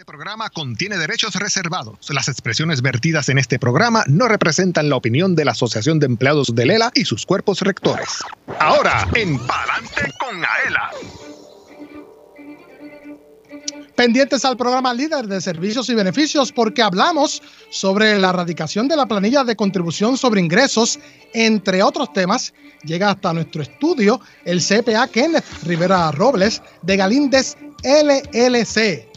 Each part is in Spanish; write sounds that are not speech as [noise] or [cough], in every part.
Este programa contiene derechos reservados. Las expresiones vertidas en este programa no representan la opinión de la Asociación de Empleados de Lela y sus cuerpos rectores. Ahora, en Palante con Aela. Pendientes al programa líder de servicios y beneficios porque hablamos sobre la erradicación de la planilla de contribución sobre ingresos, entre otros temas. Llega hasta nuestro estudio el CPA Kenneth Rivera Robles de Galíndez LLC.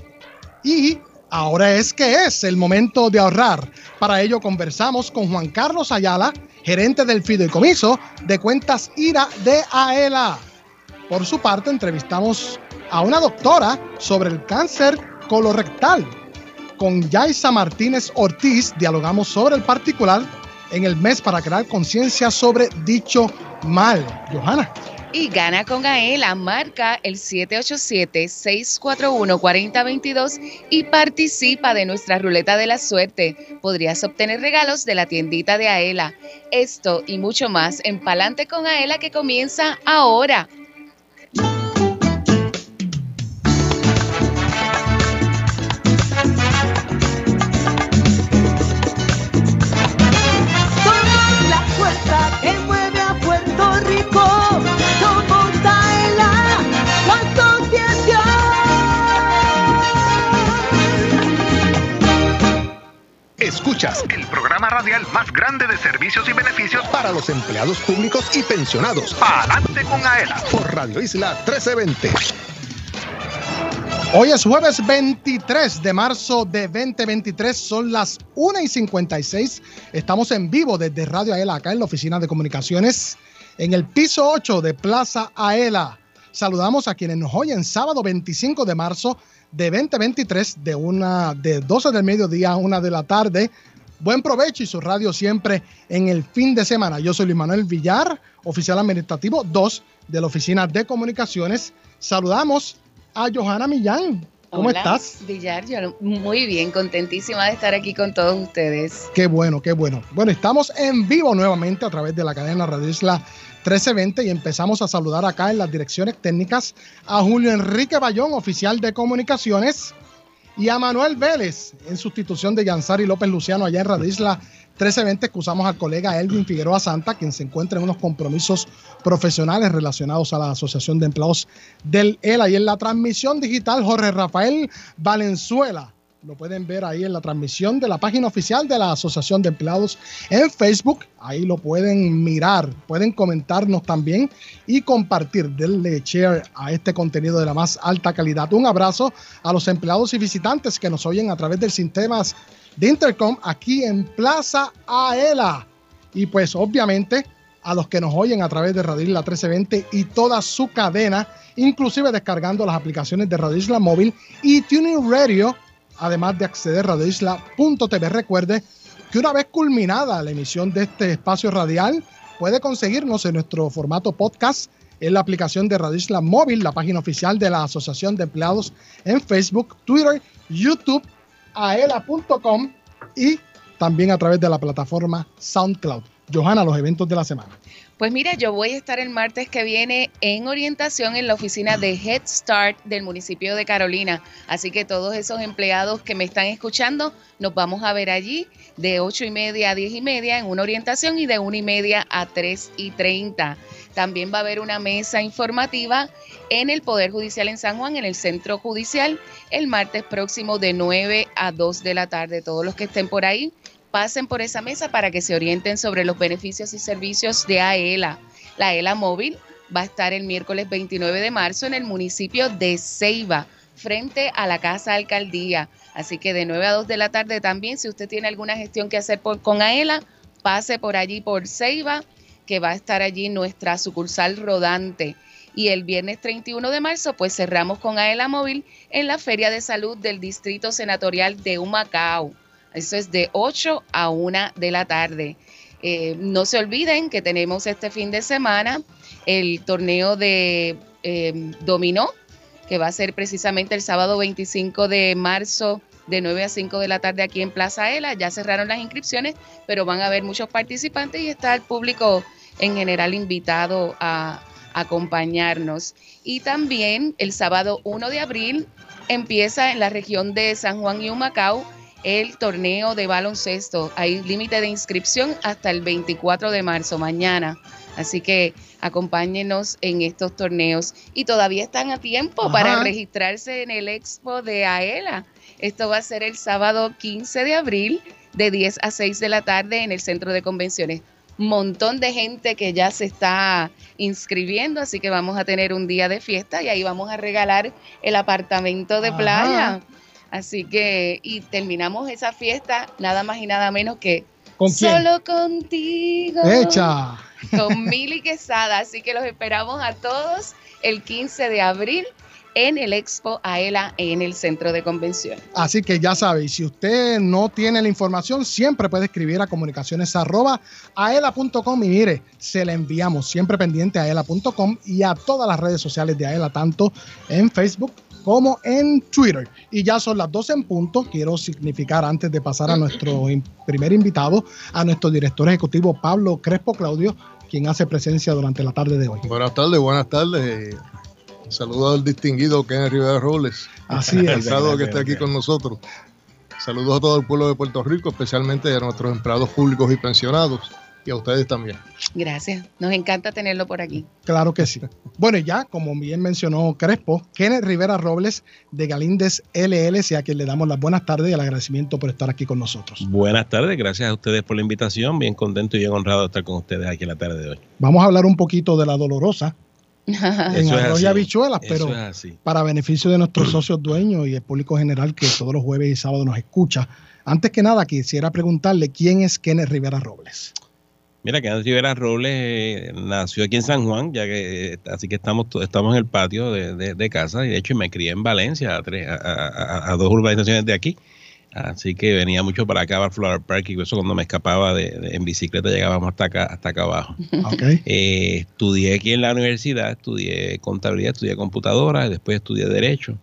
Y ahora es que es el momento de ahorrar. Para ello conversamos con Juan Carlos Ayala, gerente del fideicomiso de cuentas IRA de AELA. Por su parte, entrevistamos a una doctora sobre el cáncer colorectal. Con Yaisa Martínez Ortiz dialogamos sobre el particular en el mes para crear conciencia sobre dicho mal. Johanna. Y gana con AELA, marca el 787-641-4022 y participa de nuestra ruleta de la suerte. Podrías obtener regalos de la tiendita de AELA. Esto y mucho más en Palante con AELA que comienza ahora. Escuchas el programa radial más grande de servicios y beneficios para los empleados públicos y pensionados. Adelante con AELA por Radio Isla 1320. Hoy es jueves 23 de marzo de 2023, son las 1 y 56. Estamos en vivo desde Radio Aela, acá en la oficina de comunicaciones, en el piso 8 de Plaza Aela. Saludamos a quienes nos oyen sábado 25 de marzo de 2023 de una de 12 del mediodía a 1 de la tarde. Buen provecho y su radio siempre en el fin de semana. Yo soy Luis Manuel Villar, oficial administrativo 2 de la Oficina de Comunicaciones. Saludamos a Johanna Millán. ¿Cómo Hola, estás? Villar, yo muy bien, contentísima de estar aquí con todos ustedes. Qué bueno, qué bueno. Bueno, estamos en vivo nuevamente a través de la cadena Radio Isla 1320 y empezamos a saludar acá en las direcciones técnicas a Julio Enrique Bayón, oficial de comunicaciones, y a Manuel Vélez, en sustitución de Yansari López Luciano allá en Radio Isla 1320. Excusamos al colega Elvin Figueroa Santa, quien se encuentra en unos compromisos profesionales relacionados a la Asociación de Empleados del ELA. Y en la transmisión digital, Jorge Rafael Valenzuela. Lo pueden ver ahí en la transmisión de la página oficial de la Asociación de Empleados en Facebook. Ahí lo pueden mirar, pueden comentarnos también y compartir, denle share a este contenido de la más alta calidad. Un abrazo a los empleados y visitantes que nos oyen a través del sistemas de Intercom aquí en Plaza Aela. Y pues obviamente a los que nos oyen a través de Radio Isla 1320 y toda su cadena, inclusive descargando las aplicaciones de Radio Isla Móvil y Tuning Radio además de acceder a radioisla.tv. Recuerde que una vez culminada la emisión de este espacio radial, puede conseguirnos en nuestro formato podcast en la aplicación de Radio Isla Móvil, la página oficial de la Asociación de Empleados en Facebook, Twitter, YouTube, aela.com y también a través de la plataforma SoundCloud. Johanna, los eventos de la semana. Pues mira, yo voy a estar el martes que viene en orientación en la oficina de Head Start del municipio de Carolina. Así que todos esos empleados que me están escuchando, nos vamos a ver allí de 8 y media a 10 y media en una orientación y de 1 y media a 3 y 30. También va a haber una mesa informativa en el Poder Judicial en San Juan, en el Centro Judicial, el martes próximo de 9 a 2 de la tarde. Todos los que estén por ahí pasen por esa mesa para que se orienten sobre los beneficios y servicios de AELA. La AELA móvil va a estar el miércoles 29 de marzo en el municipio de Ceiba, frente a la Casa Alcaldía. Así que de 9 a 2 de la tarde también, si usted tiene alguna gestión que hacer con AELA, pase por allí por Ceiba, que va a estar allí nuestra sucursal rodante. Y el viernes 31 de marzo, pues cerramos con AELA Móvil en la Feria de Salud del Distrito Senatorial de Humacao. Eso es de 8 a 1 de la tarde. Eh, no se olviden que tenemos este fin de semana el torneo de eh, dominó, que va a ser precisamente el sábado 25 de marzo de 9 a 5 de la tarde aquí en Plaza Ela. Ya cerraron las inscripciones, pero van a haber muchos participantes y está el público en general invitado a, acompañarnos. Y también el sábado 1 de abril empieza en la región de San Juan y Humacao el torneo de baloncesto. Hay límite de inscripción hasta el 24 de marzo, mañana. Así que acompáñenos en estos torneos. Y todavía están a tiempo para registrarse en el expo de AELA. Esto va a ser el sábado 15 de abril de 10 a 6 de la tarde en el centro de convenciones. Montón de gente que ya se está inscribiendo, así que vamos a tener un día de fiesta y ahí vamos a regalar el apartamento de playa. Así que, y terminamos esa fiesta nada más y nada menos que solo contigo. Hecha. Con Mili Quesada. Así que los esperamos a todos el 15 de abril en el Expo AELA en el centro de convenciones. Así que ya sabéis, si usted no tiene la información, siempre puede escribir a comunicaciones aela.com y mire, se le enviamos siempre pendiente a aela.com y a todas las redes sociales de AELA, tanto en Facebook como en Twitter. Y ya son las 12 en punto. Quiero significar, antes de pasar a nuestro primer invitado, a nuestro director ejecutivo Pablo Crespo Claudio, quien hace presencia durante la tarde de hoy. Buenas tardes, buenas tardes. Saludos al distinguido Ken Rivera Robles. Así es. Encantado que esté aquí con nosotros. Saludos a todo el pueblo de Puerto Rico, especialmente a nuestros empleados públicos y pensionados y a ustedes también. Gracias, nos encanta tenerlo por aquí. Claro que sí. Bueno, ya como bien mencionó Crespo, Kenneth Rivera Robles de Galíndez LLC, a quien le damos las buenas tardes y el agradecimiento por estar aquí con nosotros. Buenas tardes, gracias a ustedes por la invitación, bien contento y bien honrado de estar con ustedes aquí en la tarde de hoy. Vamos a hablar un poquito de la dolorosa, en arroz y habichuelas, pero para beneficio de nuestros socios dueños y el público general que todos los jueves y sábados nos escucha. Antes que nada, quisiera preguntarle quién es Kenneth Rivera Robles. Mira, Kenneth Rivera Robles eh, nació aquí en San Juan, ya que así que estamos estamos en el patio de, casa y de hecho me crié en Valencia, a, a dos urbanizaciones de aquí. Así que venía mucho para acá, para Flower Park, y eso cuando me escapaba de, en bicicleta llegábamos hasta acá, hasta acá abajo. [laughs] Eh, estudié aquí en la universidad, estudié contabilidad, estudié computadora, después estudié Derecho.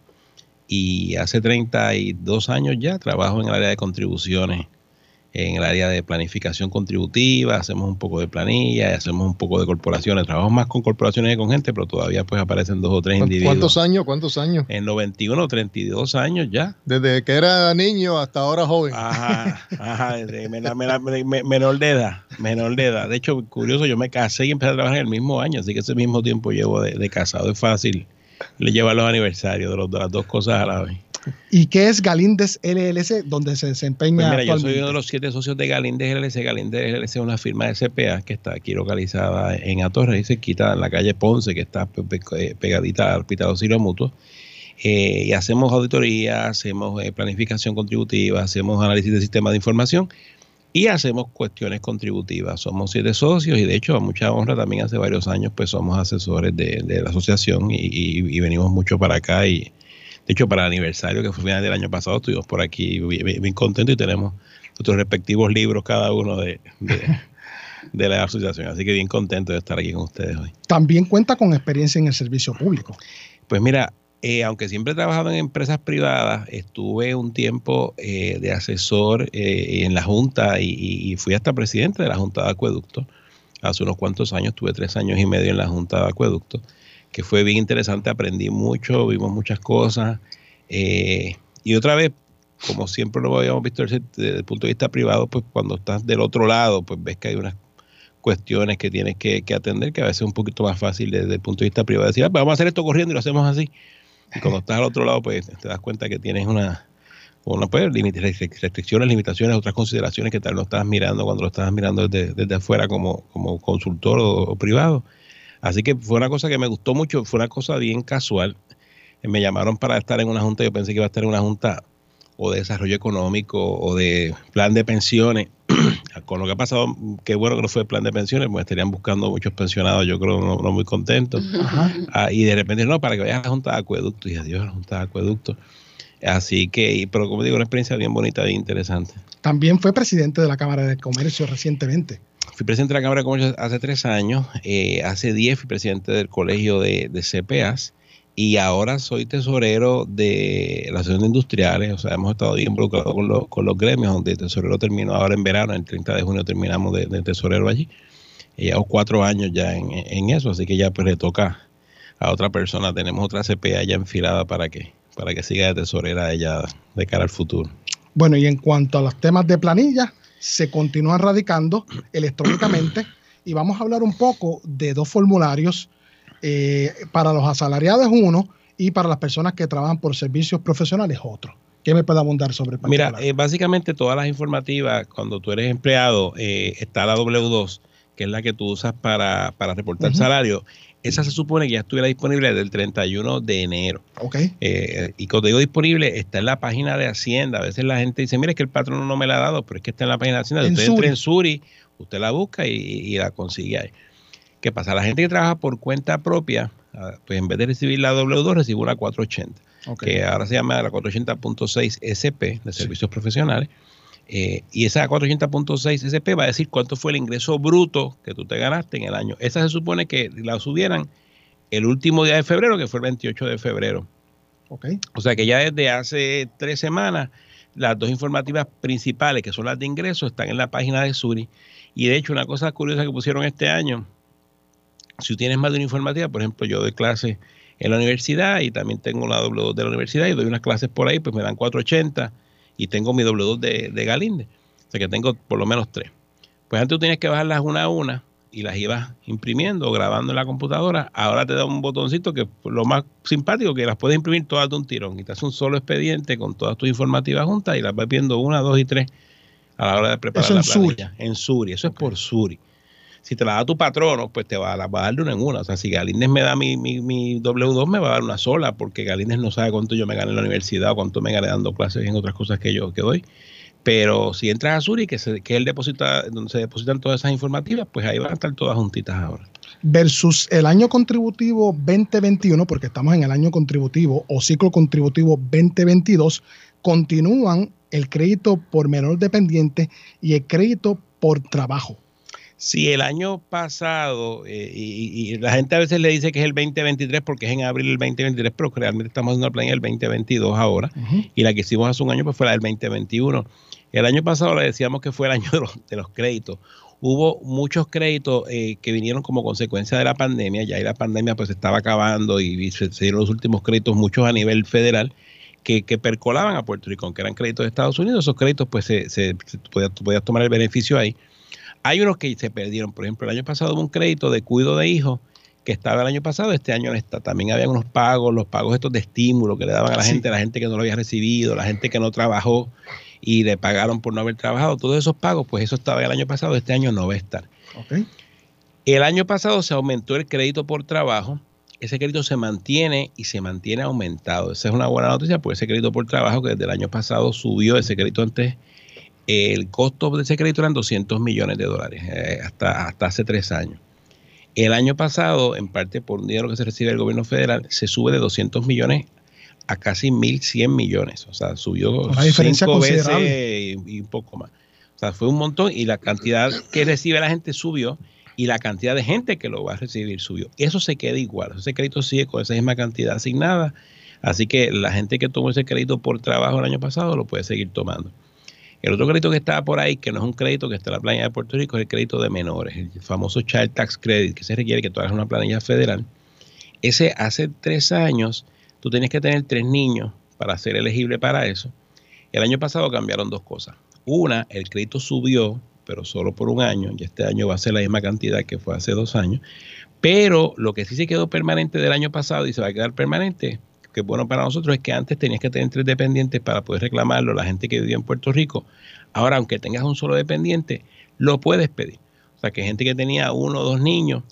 Y hace 32 años ya trabajo en el área de contribuciones en el área de planificación contributiva, hacemos un poco de planilla, hacemos un poco de corporaciones, trabajamos más con corporaciones que con gente, pero todavía pues aparecen dos o tres individuos. ¿Cuántos años? ¿Cuántos años? En 91, 32 años ya. Desde que era niño hasta ahora joven. Ajá, ajá, menor de edad, menor de edad. De hecho, curioso, yo me casé y empecé a trabajar en el mismo año, así que ese mismo tiempo llevo de, casado, es fácil le lleva los aniversarios de, los, de las dos cosas a la vez. ¿Y qué es Galíndez LLC, donde se desempeña pues mira, Yo soy uno de los siete socios de Galíndez LLC. Galíndez LLC es una firma de CPA que está aquí localizada en Atorre y se quita en la calle Ponce, que está eh, pegadita al Hospital Auxilio Mutuo. Eh, y hacemos auditoría, hacemos eh, planificación contributiva, hacemos análisis de sistemas de información y hacemos cuestiones contributivas. Somos siete socios y de hecho a mucha honra también hace varios años pues somos asesores de, la asociación y, y, venimos mucho para acá y de hecho, para el aniversario que fue final del año pasado, estuvimos por aquí bien, contentos y tenemos nuestros respectivos libros cada uno de, de, [laughs] la asociación. Así que bien contento de estar aquí con ustedes hoy. También cuenta con experiencia en el servicio público. Pues mira, eh, aunque siempre he trabajado en empresas privadas, estuve un tiempo eh, de asesor eh, en la Junta y, fui hasta presidente de la Junta de Acueducto. Hace unos cuantos años, tuve tres años y medio en la Junta de Acueducto que fue bien interesante, aprendí mucho, vimos muchas cosas. Y otra vez, como siempre lo habíamos visto desde, el punto de vista privado, pues cuando estás del otro lado, pues ves que hay unas cuestiones que tienes que, atender, que a veces es un poquito más fácil desde el punto de vista privado decir, ah, pues vamos a hacer esto corriendo y lo hacemos así. Y cuando estás al otro lado, pues te das cuenta que tienes una, una pues, restricciones, limitaciones, otras consideraciones que tal no estás mirando cuando lo estás mirando desde, desde afuera como, como consultor o privado. Así que fue una cosa que me gustó mucho, fue una cosa bien casual. Me llamaron para estar en una junta, yo pensé que iba a estar en una junta o de desarrollo económico o de plan de pensiones. [clears throat] Con lo que ha pasado, qué bueno que no fue plan de pensiones, porque estarían buscando muchos pensionados, yo creo, no, muy contentos. Ah, y de repente, no, para que vayas a la Junta de Acueducto. Y adiós, la Junta de Acueducto. Así que, pero como digo, una experiencia bien bonita, bien interesante. También fue presidente de la Cámara de Comercio recientemente. Fui presidente de la Cámara de Comercio hace tres años, eh, hace diez fui presidente del Colegio de, de, CPAs y ahora soy tesorero de la Asociación de Industriales, o sea, hemos estado bien involucrados con, con los gremios, donde el tesorero terminó ahora en verano, el 30 de junio terminamos de, tesorero allí. llevo cuatro años ya en, eso, así que ya pues le toca a otra persona. Tenemos otra CPA ya enfilada para que, para que siga de tesorera ella de cara al futuro. Bueno, y en cuanto a los temas de planilla, se continúan radicando electrónicamente y vamos a hablar un poco de dos formularios eh, para los asalariados uno y para las personas que trabajan por servicios profesionales otro. ¿Qué me puede abundar sobre el Mira, eh, básicamente todas las informativas, cuando tú eres empleado, eh, está la W2, que es la que tú usas para, reportar salario. Esa se supone que ya estuviera disponible desde el 31 de enero. Ok. Eh, y cuando digo disponible, está en la página de Hacienda. A veces la gente dice, mire, es que el patrón no me la ha dado, pero es que está en la página de Hacienda. usted entra en Suri, usted la busca y, la consigue ahí. ¿Qué pasa? La gente que trabaja por cuenta propia, ah, pues en vez de recibir la W2, recibe una 480 que ahora se llama la 480.6 SP de servicios profesionales. Eh, y esa 480.6 SP va a decir cuánto fue el ingreso bruto que tú te ganaste en el año. Esa se supone que la subieran el último día de febrero, que fue el 28 de febrero. Okay. O sea que ya desde hace tres semanas, las dos informativas principales, que son las de ingresos, están en la página de Suri. Y de hecho, una cosa curiosa que pusieron este año, si tú tienes más de una informativa, por ejemplo, yo doy clase en la universidad y también tengo la W2 de la universidad y doy unas clases por ahí, pues me dan 480 y tengo mi W2 de, de Galinde. O sea que tengo por lo menos tres. Pues antes tú tenías que bajarlas una a una y las ibas imprimiendo o grabando en la computadora. Ahora te da un botoncito que lo más simpático que las puedes imprimir todas de un tirón y te hace un solo expediente con todas tus informativas juntas y las vas viendo una, dos y tres a la hora de preparar la planilla. En Suri, eso es por Suri si te la da tu patrono, pues te va, a dar de una en una. O sea, si Galíndez me da mi, mi, W2, me va a dar una sola, porque Galíndez no sabe cuánto yo me gané en la universidad o cuánto me gané dando clases en otras cosas que yo que doy. Pero si entras a Suri, que, se, que él deposita, donde se depositan todas esas informativas, pues ahí van a estar todas juntitas ahora. Versus el año contributivo 2021, porque estamos en el año contributivo o ciclo contributivo 2022, continúan el crédito por menor dependiente y el crédito por trabajo. Si el año pasado, eh, y, la gente a veces le dice que es el 2023 porque es en abril del 2023, pero realmente estamos haciendo la planilla del 2022 ahora, y la que hicimos hace un año pues fue la del 2021. El año pasado le decíamos que fue el año de los, créditos. Hubo muchos créditos eh, que vinieron como consecuencia de la pandemia, ya ahí la pandemia pues estaba acabando y, se, dieron los últimos créditos, muchos a nivel federal, que, percolaban a Puerto Rico, aunque eran créditos de Estados Unidos, esos créditos pues se, se, podías tomar el beneficio ahí hay unos que se perdieron. Por ejemplo, el año pasado hubo un crédito de cuido de hijos que estaba el año pasado, este año no está. También había unos pagos, los pagos estos de estímulo que le daban a la gente, la gente que no lo había recibido, la gente que no trabajó y le pagaron por no haber trabajado. Todos esos pagos, pues eso estaba el año pasado, este año no va a estar. El año pasado se aumentó el crédito por trabajo. Ese crédito se mantiene y se mantiene aumentado. Esa es una buena noticia porque ese crédito por trabajo que desde el año pasado subió, ese crédito antes el costo de ese crédito eran 200 millones de dólares eh, hasta, hasta hace tres años. El año pasado, en parte por un dinero que se recibe del gobierno federal, se sube de 200 millones a casi 1.100 millones. O sea, subió Una diferencia cinco veces y, un poco más. O sea, fue un montón y la cantidad que recibe la gente subió y la cantidad de gente que lo va a recibir subió. Eso se queda igual. Ese crédito sigue con esa misma cantidad asignada. Así que la gente que tomó ese crédito por trabajo el año pasado lo puede seguir tomando. El otro crédito que está por ahí, que no es un crédito que está en la planilla de Puerto Rico, es el crédito de menores, el famoso Child Tax Credit, que se requiere que tú hagas una planilla federal. Ese hace tres años, tú tienes que tener tres niños para ser elegible para eso. El año pasado cambiaron dos cosas. Una, el crédito subió, pero solo por un año, y este año va a ser la misma cantidad que fue hace dos años. Pero lo que sí se quedó permanente del año pasado y se va a quedar permanente bueno para nosotros es que antes tenías que tener tres dependientes para poder reclamarlo, la gente que vivía en Puerto Rico. Ahora, aunque tengas un solo dependiente, lo puedes pedir. O sea, que gente que tenía uno o dos niños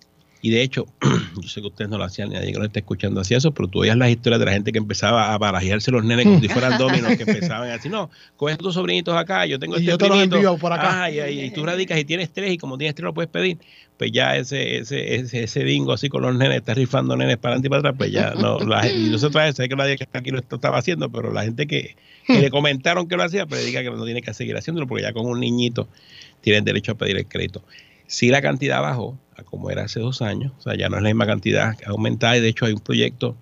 y de hecho, [clears throat] yo sé que ustedes no lo hacían, nadie que no está escuchando así eso, pero tú oías las historias de la gente que empezaba a barajearse los nenes como si fueran [laughs] dominos, que empezaban así, no, coge tus sobrinitos acá, yo tengo y este yo te los envío por acá. y, tú radicas y tienes tres, y como tienes tres lo puedes pedir, pues ya ese, ese, ese, ese bingo así con los nenes, está rifando nenes para adelante y para atrás, pues ya no, la, y no se trae, sé que nadie que está aquí lo estaba haciendo, pero la gente que, le comentaron que lo hacía, pues diga que no tiene que seguir haciéndolo, porque ya con un niñito tienen derecho a pedir el crédito. Si la cantidad bajó a como era hace dos años, o sea, ya no es la misma cantidad, ha aumentado y de hecho hay un proyecto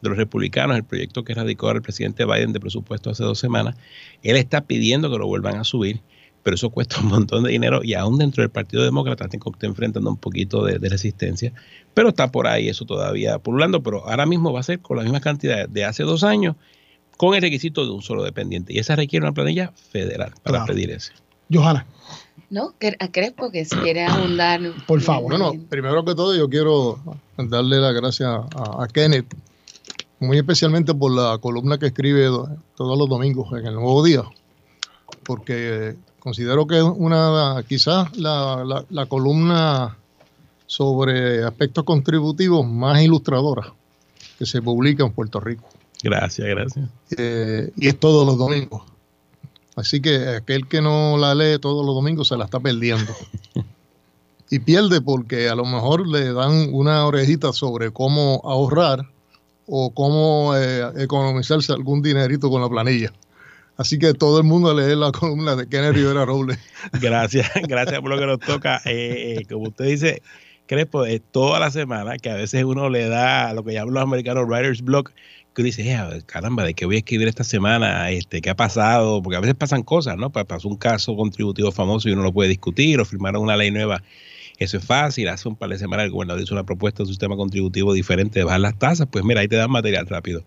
de los republicanos, el proyecto que radicó el presidente Biden de presupuesto hace dos semanas, él está pidiendo que lo vuelvan a subir, pero eso cuesta un montón de dinero y aún dentro del Partido Demócrata está enfrentando un poquito de, resistencia, pero está por ahí eso todavía pululando, pero ahora mismo va a ser con la misma cantidad de hace dos años con el requisito de un solo dependiente y esa requiere una planilla federal para pedir ese. Johanna. No, a Crespo que si quiere abundar. Por favor. Bueno, primero que todo yo quiero darle las gracias a, a Kenneth muy especialmente por la columna que escribe todos los domingos en el Nuevo Día, porque considero que es una, quizás la, la, columna sobre aspectos contributivos más ilustradora que se publica en Puerto Rico. Gracias, gracias. Eh, y es todos los domingos. Así que aquel que no la lee todos los domingos se la está perdiendo. [laughs] y pierde porque a lo mejor le dan una orejita sobre cómo ahorrar o cómo eh, economizarse algún dinerito con la planilla. Así que todo el mundo lee la columna de Kenneth Rivera Robles. [laughs] Gracias, gracias por lo que nos toca. Eh, eh, como usted dice, Crespo, es toda la semana que a veces uno le da lo que llaman los americanos writer's block, que dice, caramba, ¿de qué voy a escribir esta semana? Este, ¿Qué ha pasado? Porque a veces pasan cosas, ¿no? Pasó un caso contributivo famoso y uno lo puede discutir, o firmaron una ley nueva eso es fácil. Hace un par de semanas el gobernador hizo una propuesta de un sistema contributivo diferente de bajar las tasas. Pues mira, ahí te dan material rápido.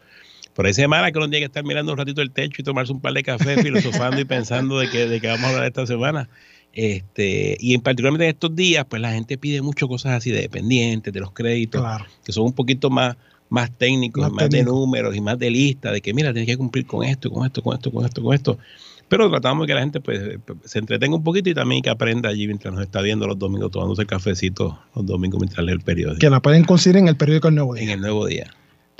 Por ahí semana que uno tiene que estar mirando un ratito el techo y tomarse un par de café [laughs] filosofando y pensando de que, de que vamos a hablar esta semana. Este, y en particularmente en estos días, pues la gente pide mucho cosas así de dependientes, de los créditos, que son un poquito más, más técnicos, más, más de números y más de lista, de que mira, tienes que cumplir con esto, con esto, con esto, con esto, con esto. Pero tratamos de que la gente pues, se entretenga un poquito y también que aprenda allí mientras nos está viendo los domingos, tomándose el cafecito los domingos mientras lee el periódico. Que la pueden conseguir en el periódico El Nuevo Día. En el Nuevo Día.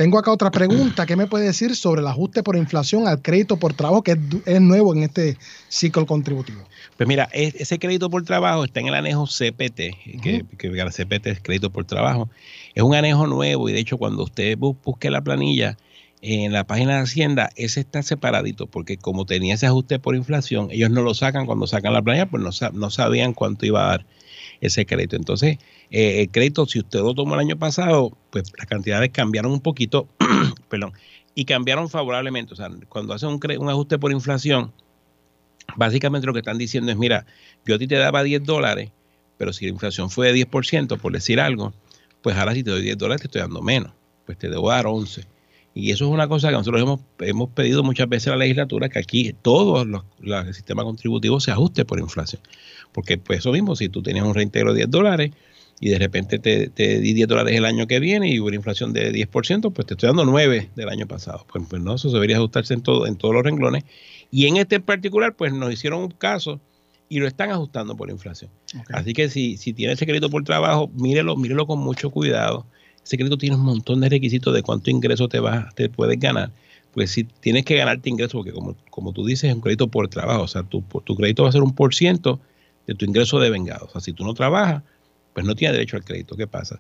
Tengo acá otra pregunta. ¿Qué me puede decir sobre el ajuste por inflación al crédito por trabajo, que es, nuevo en este ciclo contributivo? Pues mira, ese crédito por trabajo está en el anejo CPT, que, el CPT es crédito por trabajo. Es un anejo nuevo y de hecho cuando usted busque la planilla, en la página de Hacienda, ese está separadito, porque como tenía ese ajuste por inflación, ellos no lo sacan cuando sacan la planilla, pues no, no sabían cuánto iba a dar ese crédito. Entonces, eh, el crédito, si usted lo tomó el año pasado, pues las cantidades cambiaron un poquito, [clears throat] perdón, y cambiaron favorablemente. O sea, cuando hacen un, un ajuste por inflación, básicamente lo que están diciendo es, mira, yo a ti te daba 10 dólares, pero si la inflación fue de 10%, por decir algo, pues ahora si te doy 10 dólares te estoy dando menos, pues te debo dar 11. Y eso es una cosa que nosotros hemos, hemos pedido muchas veces a la legislatura, que aquí todo los, el sistema contributivo se ajuste por inflación. Porque pues eso mismo, si tú tenías un reintegro de 10 dólares y de repente te, te, di 10 dólares el año que viene y hubo una inflación de 10%, pues te estoy dando 9 del año pasado. Pues, pues no, eso debería ajustarse en, todo, en todos los renglones. Y en este en particular, pues nos hicieron un caso y lo están ajustando por inflación. Así que si, si tiene ese crédito por trabajo, mírelo, mírelo con mucho cuidado ese crédito tiene un montón de requisitos de cuánto ingreso te, vas, te puedes ganar. Pues si tienes que ganarte ingreso, porque como, como tú dices, es un crédito por trabajo, o sea, tu, tu crédito va a ser un por ciento de tu ingreso de vengado. O sea, si tú no trabajas, pues no tienes derecho al crédito. ¿Qué pasa?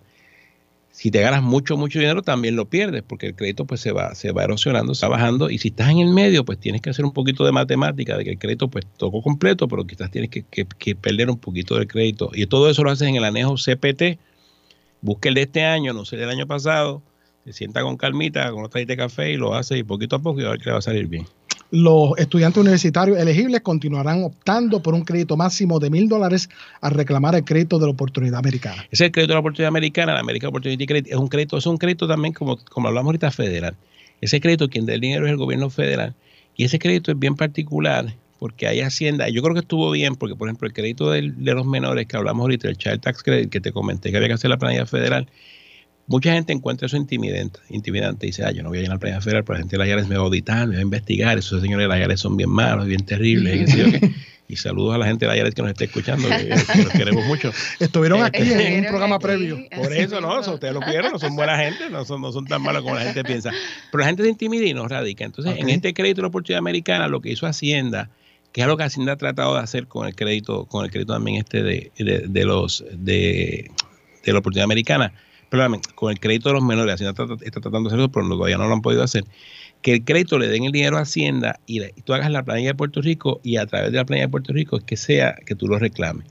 Si te ganas mucho, mucho dinero, también lo pierdes, porque el crédito pues se va, se va erosionando, se va bajando, y si estás en el medio, pues tienes que hacer un poquito de matemática, de que el crédito pues tocó completo, pero quizás tienes que, que, perder un poquito del crédito. Y todo eso lo haces en el anejo CPT, busque el de este año, no sé del año pasado, se sienta con calmita, con otra de café y lo hace y poquito a poco y a ver que le va a salir bien. Los estudiantes universitarios elegibles continuarán optando por un crédito máximo de mil dólares al reclamar el crédito de la oportunidad americana. Ese crédito de la oportunidad americana, la American Opportunity Credit, es un crédito, es un crédito también como, como hablamos ahorita federal. Ese crédito, quien da el dinero es el gobierno federal. Y ese crédito es bien particular porque hay Hacienda, yo creo que estuvo bien, porque por ejemplo el crédito de, los menores que hablamos ahorita, el Child Tax Credit, que te comenté que había que hacer la planilla federal, mucha gente encuentra eso intimidante, intimidante y dice, ah, yo no voy a ir a la planilla federal, pero la gente de la IARES me va a auditar, me va a investigar, esos señores de la IARES son bien malos, bien terribles, [laughs] y, saludos a la gente de la IARES que nos está escuchando, que, [laughs] los queremos mucho. Estuvieron aquí en un programa previo. Por eso, no, ustedes lo pidieron, no son buena gente, no son, no son tan malos como la gente piensa. Pero la gente se intimida y no radica. Entonces, en este crédito de la oportunidad americana, lo que hizo Hacienda que es lo que Hacienda ha tratado de hacer con el crédito, con el crédito también este de, de, los de, la oportunidad americana, perdóname, con el crédito de los menores, Hacienda está, tratando de hacer eso, pero todavía no lo han podido hacer. Que el crédito le den el dinero a Hacienda y, tú hagas la planilla de Puerto Rico y a través de la planilla de Puerto Rico es que sea que tú lo reclames.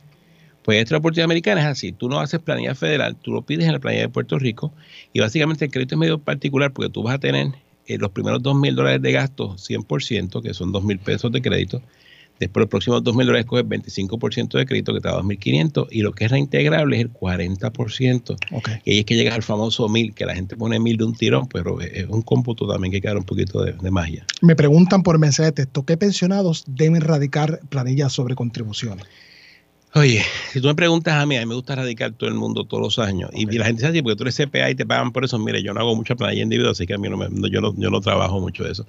Pues esta oportunidad americana es así, tú no haces planilla federal, tú lo pides en la planilla de Puerto Rico y básicamente el crédito es medio particular porque tú vas a tener eh, los primeros dos mil dólares de gasto 100%, que son dos mil pesos de crédito, Después, los próximos 2.000 dólares coges 25% de crédito que te da 2.500 y lo que es reintegrable es el 40%. Ok. Y ahí es que llega al famoso 1.000, que la gente pone 1.000 de un tirón, pero es un cómputo también que queda un poquito de, de magia. Me preguntan por mensaje de texto, ¿qué pensionados deben radicar planillas sobre contribuciones? Oye, si tú me preguntas a mí, a mí me gusta radicar todo el mundo todos los años. Y, la gente dice así, porque tú eres CPA y te pagan por eso. Mire, yo no hago mucha planilla individual, así que a mí no me, no- yo, no, yo no trabajo mucho eso.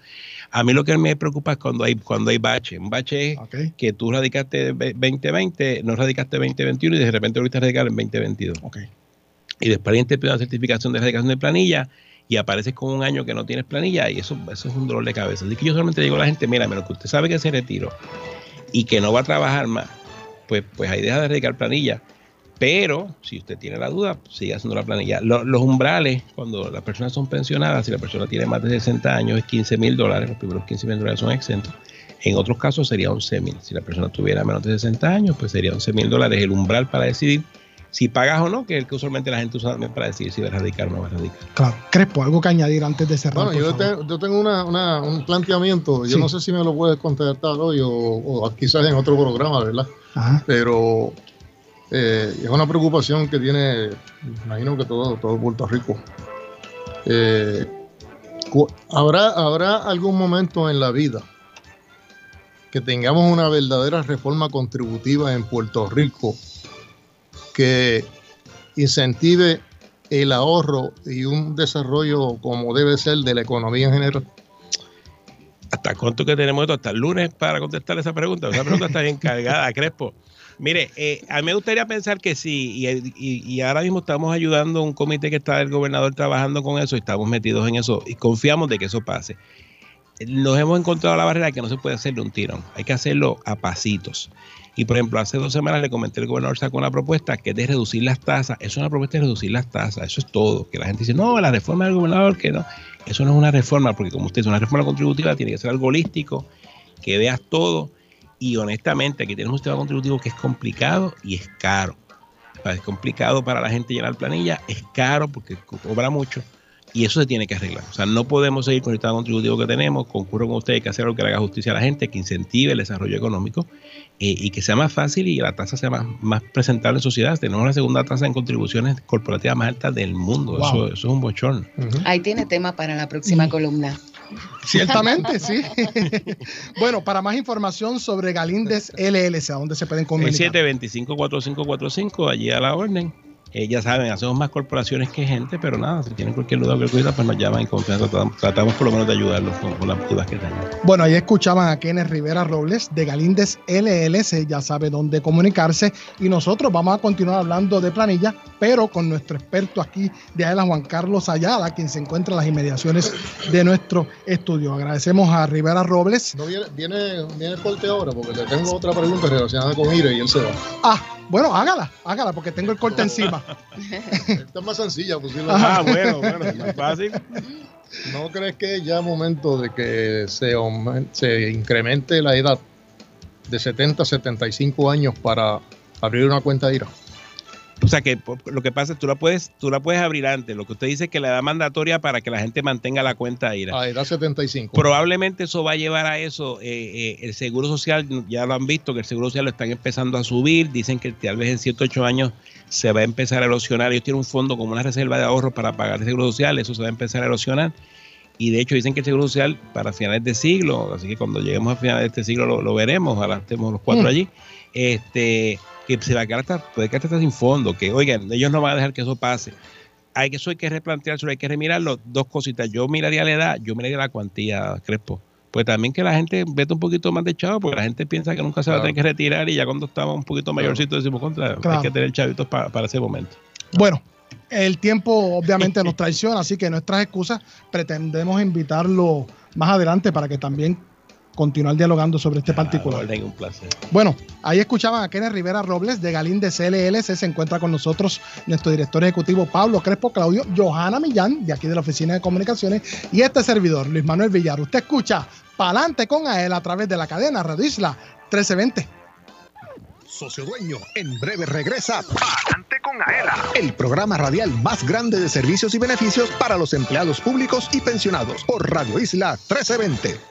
A mí lo que me preocupa es cuando hay, cuando hay bache. Un bache es que tú radicaste ve- 2020, no radicaste 2021 y de repente volviste a radicar en 2022. Ok. Y después alguien te pide una certificación de radicación de planilla y apareces con un año que no tienes planilla y eso, eso es un dolor de cabeza. Así que yo solamente digo a la gente, mira, menos que usted sabe que se retiró y que no va a trabajar más, pues, pues ahí deja de radicar planilla. Pero si usted tiene la duda, sigue haciendo la planilla. Lo- los umbrales, cuando las personas son pensionadas, si la persona tiene más de 60 años, es 15 mil dólares. Los primeros 15 mil dólares son exentos. En otros casos sería 11 mil. Si la persona tuviera menos de 60 años, pues sería 11 mil dólares el umbral para decidir si pagas o no, que es el que usualmente la gente usa también para decidir si va a radicar o no va a radicar. Claro. Crespo, algo que añadir antes de cerrar. Bueno, yo, te- yo tengo una, una- un planteamiento, yo Sí. no sé si me lo puedes contestar hoy o, o quizás en otro programa, ¿verdad? Ajá. Pero eh, es una preocupación que tiene, imagino que todo, todo Puerto Rico. Eh, ¿habrá, ¿Habrá algún momento en la vida que tengamos una verdadera reforma contributiva en Puerto Rico que incentive el ahorro y un desarrollo como debe ser de la economía en general? ¿Hasta cuánto que tenemos esto? Hasta el lunes para contestar esa pregunta. Esa pregunta está bien cargada, [laughs] Crespo. Mire, eh, a mí me gustaría pensar que sí, y, y- ahora mismo estamos ayudando a un comité que está el gobernador trabajando con eso, y estamos metidos en eso y confiamos de que eso pase. Nos hemos encontrado la barrera que no se puede hacer de un tirón, hay que hacerlo a pasitos. Y por ejemplo, hace dos semanas le comenté al gobernador sacó una propuesta que es de reducir las tasas. Es una propuesta de reducir las tasas, eso es todo. Que la gente dice, no, la reforma del gobernador, que no. Eso no es una reforma, porque como usted es una reforma contributiva, tiene que ser algo holístico, que veas todo. Y honestamente, aquí tenemos un sistema contributivo que es complicado y es caro. Es complicado para la gente llenar planilla, es caro porque co- cobra mucho y eso se tiene que arreglar. O sea, no podemos seguir con el sistema contributivo que tenemos. Concurro con ustedes que hacer algo que le haga justicia a la gente, que incentive el desarrollo económico eh, y que sea más fácil y la tasa sea más, más presentable en sociedad. Tenemos la segunda tasa en contribuciones corporativas más alta del mundo. Wow. Eso, eso es un bochorno. Ahí tiene tema para la próxima columna. Ciertamente, sí. [laughs] bueno, para más información sobre Galíndez LLC, ¿a dónde se pueden El comunicar? 725-4545, allí a la orden. Eh, ya saben, hacemos más corporaciones que gente, pero nada, si tienen cualquier duda o cualquier cosa, pues nos llaman en confianza. Tratamos, tratamos por lo menos de ayudarlos con, con las dudas que tengan. Bueno, ahí escuchaban a Kenneth Rivera Robles de Galíndez LLC, ya sabe dónde comunicarse. Y nosotros vamos a continuar hablando de planilla, pero con nuestro experto aquí de Aela, Juan Carlos Ayala, quien se encuentra en las inmediaciones de nuestro estudio. Agradecemos a Rivera Robles. No viene, viene, viene el corte ahora porque le tengo otra pregunta relacionada con Ire y él se va. Ah, bueno, hágala, hágala, porque tengo el corte encima. [laughs] Esta es más sencilla posiblemente. Ah, bueno, [laughs] bueno, es más fácil. ¿No crees que es ya momento de que se, se incremente la edad de 70 a 75 años para abrir una cuenta de IRA? O sea que lo que pasa es que tú la puedes, tú la puedes abrir antes. Lo que usted dice es que la edad mandatoria para que la gente mantenga la cuenta IRA. A edad 75. Probablemente eso va a llevar a eso. eh, eh, el seguro social, ya lo han visto, que el seguro social lo están empezando a subir. Dicen que tal vez en 7 8 años se va a empezar a erosionar. Ellos tienen un fondo como una reserva de ahorro para pagar el seguro social. Eso se va a empezar a erosionar. Y de hecho dicen que el seguro social para finales de siglo, así que cuando lleguemos a finales de este siglo lo, lo veremos, ojalá estemos los cuatro Mm. allí, este, que se va a quedar hasta, puede quedar hasta sin fondo, que oigan, ellos no van a dejar que eso pase. Hay que, eso hay que replantearse, hay que remirarlo. Dos cositas, yo miraría la edad, yo miraría la cuantía, Crespo. Pues también que la gente vete un poquito más de chavo, porque la gente piensa que nunca se va a tener que retirar y ya cuando estamos un poquito mayorcitos decimos contra, Claro. hay que tener chavitos pa- para ese momento. Bueno, el tiempo obviamente nos traiciona, así que nuestras excusas pretendemos invitarlo más adelante para que también continuar dialogando sobre este particular. Ah, un placer. Bueno, ahí escuchaban a Kenneth Rivera Robles de Galíndez LLC. Se encuentra con nosotros nuestro director ejecutivo Pablo Crespo Claudio, Johanna Millán, de aquí de la Oficina de Comunicaciones, y este servidor, Luis Manuel Villar. Usted escucha Palante con AEL a través de la cadena Radio Isla 1320. Socio Dueño, en breve regresa Palante con Aela, el programa radial más grande de servicios y beneficios para los empleados públicos y pensionados por Radio Isla 1320.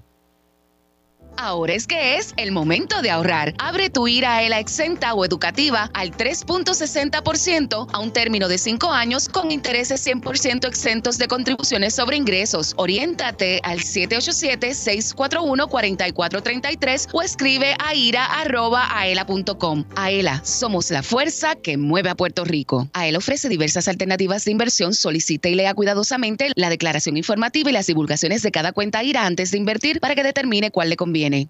Ahora es que es el momento de ahorrar. Abre tu IRA ELA exenta o educativa al 3.60% a un término de 5 años con intereses 100% exentos de contribuciones sobre ingresos. Oriéntate al 787-641-4433 o escribe a ira.aela.com. AELA, somos la fuerza que mueve a Puerto Rico. AELA ofrece diversas alternativas de inversión. Solicite y lea cuidadosamente la declaración informativa y las divulgaciones de cada cuenta IRA antes de invertir para que determine cuál le conviene. viene.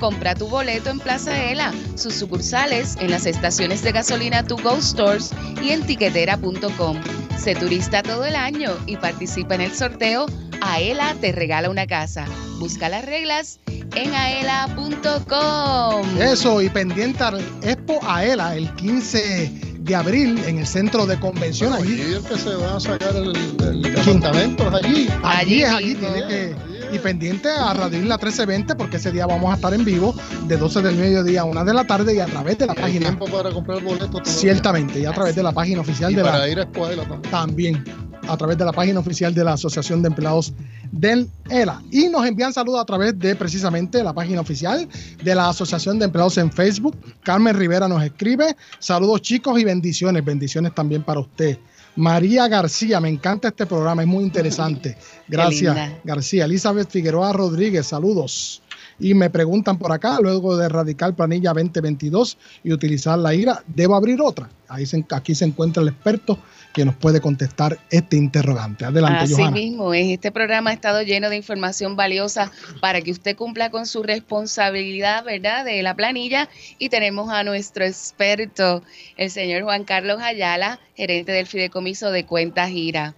Compra tu boleto en Plaza Ela, sus sucursales en las estaciones de gasolina To Go Stores y en tiquetera.com. Sé turista todo el año y participa en el sorteo Aela te regala una casa. Busca las reglas en aela.com. Eso, y pendiente al Expo AELA el 15 de abril en el centro de convención allí. Allí es que se va a sacar el, el es allí. Allí es allí, tiene que. Y pendiente a Radio Isla 1320 porque ese día vamos a estar en vivo de 12 del mediodía a 1 de la tarde y a través de la Hay página. tiempo para comprar boletos. Ciertamente, y a través de la página oficial Y de la para ir a escuela también. también a través de la página oficial de la Asociación de Empleados del ELA. Y nos envían saludos a través de precisamente la página oficial de la Asociación de Empleados en Facebook. Carmen Rivera nos escribe. Saludos chicos y bendiciones. Bendiciones también para usted. María García, me encanta este programa, es muy interesante. [laughs] Gracias. García. Elizabeth Figueroa Rodríguez, saludos. Y me preguntan por acá, luego de erradicar planilla 2022 y utilizar la IRA, ¿debo abrir otra? Ahí se- aquí se encuentra el experto que nos puede contestar este interrogante. Adelante, Así Johanna. mismo es. Este programa ha estado lleno de información valiosa para que usted cumpla con su responsabilidad, ¿verdad? De la planilla. Y tenemos a nuestro experto, el señor Juan Carlos Ayala, gerente del Fideicomiso de Cuentas Gira.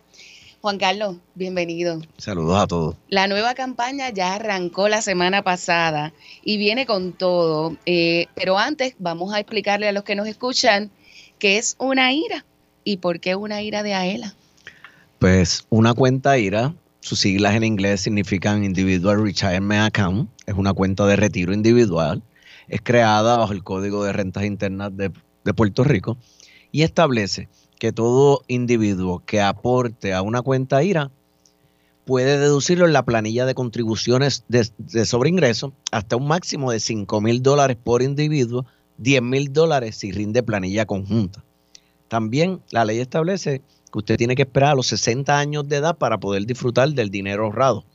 Juan Carlos, bienvenido. Saludos a todos. La nueva campaña ya arrancó la semana pasada y viene con todo. eh, pero antes vamos a explicarle a los que nos escuchan qué es una IRA y por qué una IRA de AELA. Pues una cuenta IRA, sus siglas en inglés significan Individual Retirement Account, es una cuenta de retiro individual, es creada bajo el Código de Rentas Internas de, de Puerto Rico y establece que todo individuo que aporte a una cuenta IRA puede deducirlo en la planilla de contribuciones de, de sobreingreso hasta un máximo de 5 mil dólares por individuo, 10 mil dólares si rinde planilla conjunta. También la ley establece que usted tiene que esperar a los 60 años de edad para poder disfrutar del dinero ahorrado.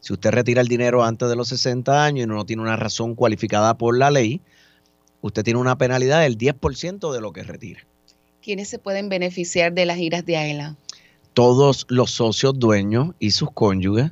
Si usted retira el dinero antes de los 60 años y no tiene una razón cualificada por la ley, usted tiene una penalidad del 10% de lo que retire. ¿Quiénes se pueden beneficiar de las giras de AELA? Todos los socios dueños y sus cónyuges,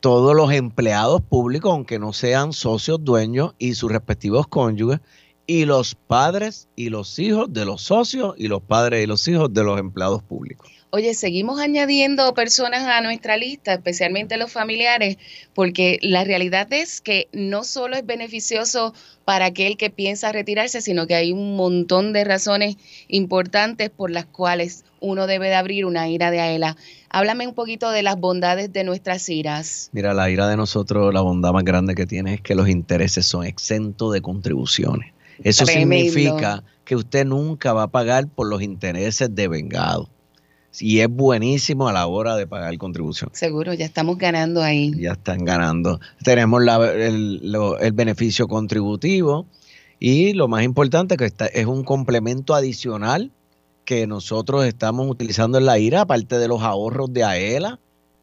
todos los empleados públicos, aunque no sean socios dueños y sus respectivos cónyuges, y los padres y los hijos de los socios y los padres y los hijos de los empleados públicos. Oye, seguimos añadiendo personas a nuestra lista, especialmente los familiares, porque la realidad es que no solo es beneficioso para aquel que piensa retirarse, sino que hay un montón de razones importantes por las cuales uno debe de abrir una ira de AELA. Háblame un poquito de las bondades de nuestras iras. Mira, la ira de nosotros, la bondad más grande que tiene es que los intereses son exentos de contribuciones. Eso Tremendo. significa que usted nunca va a pagar por los intereses de vengado. Y es buenísimo a la hora de pagar contribución. Seguro, ya estamos ganando ahí. Ya están ganando. Tenemos la- el, lo- el beneficio contributivo y lo más importante que está, es un complemento adicional que nosotros estamos utilizando en la IRA, aparte de los ahorros de AELA,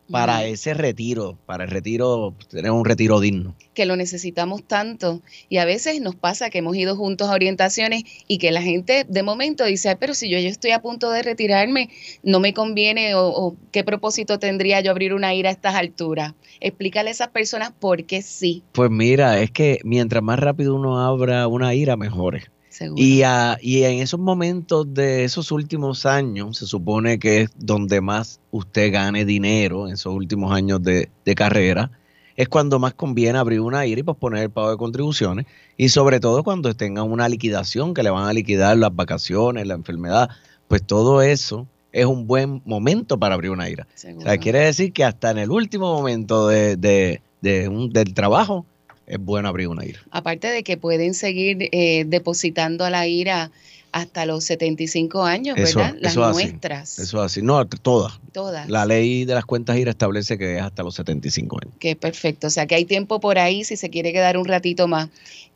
para ese retiro, para el retiro, tener un retiro digno. que lo necesitamos tanto y a veces nos pasa que hemos ido juntos a orientaciones y que la gente de momento dice, "Ay, pero si yo, yo estoy a punto de retirarme, no me conviene o, o qué propósito tendría yo abrir una ira a estas alturas. Explícale a esas personas por qué sí, Pues mira, es que mientras más rápido uno abra una IRA, mejores. Seguro. Y, a- y en esos momentos de esos últimos años, se supone que es donde más usted gane dinero, en esos últimos años de, de carrera, es cuando más conviene abrir una IRA y posponer el pago de contribuciones. Y sobre todo cuando tengan una liquidación, que le van a liquidar las vacaciones, la enfermedad, pues todo eso es un buen momento para abrir una IRA. O sea, quiere decir que hasta en el último momento de, de- de un- del trabajo es bueno abrir una IRA. Aparte de que pueden seguir eh, depositando a la ira hasta los 75 años, Eso- ¿verdad? Las eso es así. nuestras, Eso es así. No, todas. todas. La ley de las cuentas IRA establece que es hasta los 75 años. Que perfecto, o sea que hay tiempo por ahí si se quiere quedar un ratito más.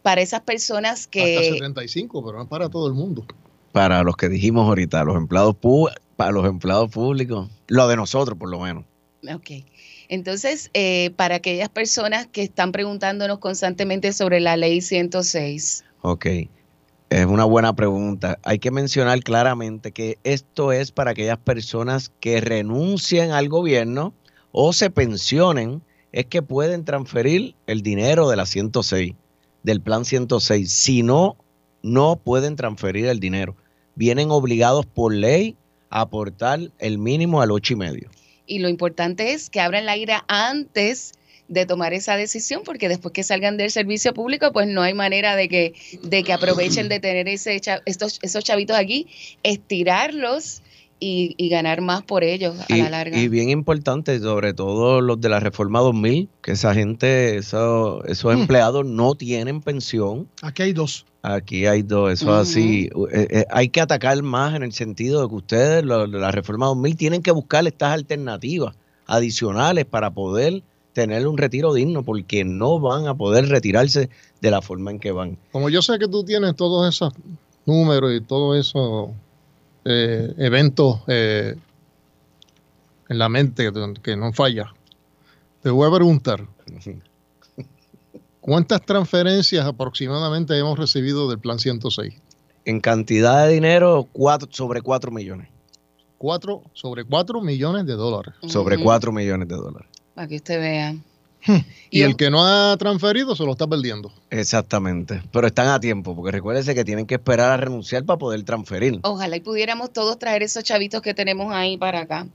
Para esas personas Hasta que... 75, pero no es para todo el mundo. Para los que dijimos ahorita, los empleados pu- para los empleados públicos, lo de nosotros por lo menos. Ok. Entonces, eh, para aquellas personas que están preguntándonos constantemente sobre la ley 106, Ok. Es una buena pregunta. Hay que mencionar claramente que esto es para aquellas personas que renuncien al gobierno o se pensionen, es que pueden transferir el dinero de la 106, del plan 106. Si no, no pueden transferir el dinero. Vienen obligados por ley a aportar el mínimo al ocho y medio. Y lo importante es que abran la ira antes de tomar esa decisión, porque después que salgan del servicio público, pues no hay manera de que, de que aprovechen de tener ese estos, esos chavitos aquí, estirarlos y, y ganar más por ellos a Y, la larga. y bien importante, sobre todo los de la reforma 2000, que esa gente, eso- esos Mm. empleados no tienen pensión. Aquí hay dos. Aquí hay dos, eso es así. Eh, eh, hay que atacar más en el sentido de que ustedes, de la reforma 2000, tienen que buscar estas alternativas adicionales para poder tener un retiro digno, porque no van a poder retirarse de la forma en que van. Como yo sé que tú tienes todos esos números y todos esos eh, eventos eh, en la mente que, que no falla, te voy a preguntar, ¿Cuántas transferencias aproximadamente hemos recibido del Plan 106? En cantidad de dinero, cuatro, sobre 4 millones. Cuatro, sobre 4 millones de dólares. Sobre Ujú. 4 millones de dólares. Para que usted vea. Y el que no ha transferido se lo está perdiendo. Exactamente. Pero están a tiempo, porque recuérdense que tienen que esperar a renunciar para poder transferir. Ojalá y pudiéramos todos traer esos chavitos que tenemos ahí para acá.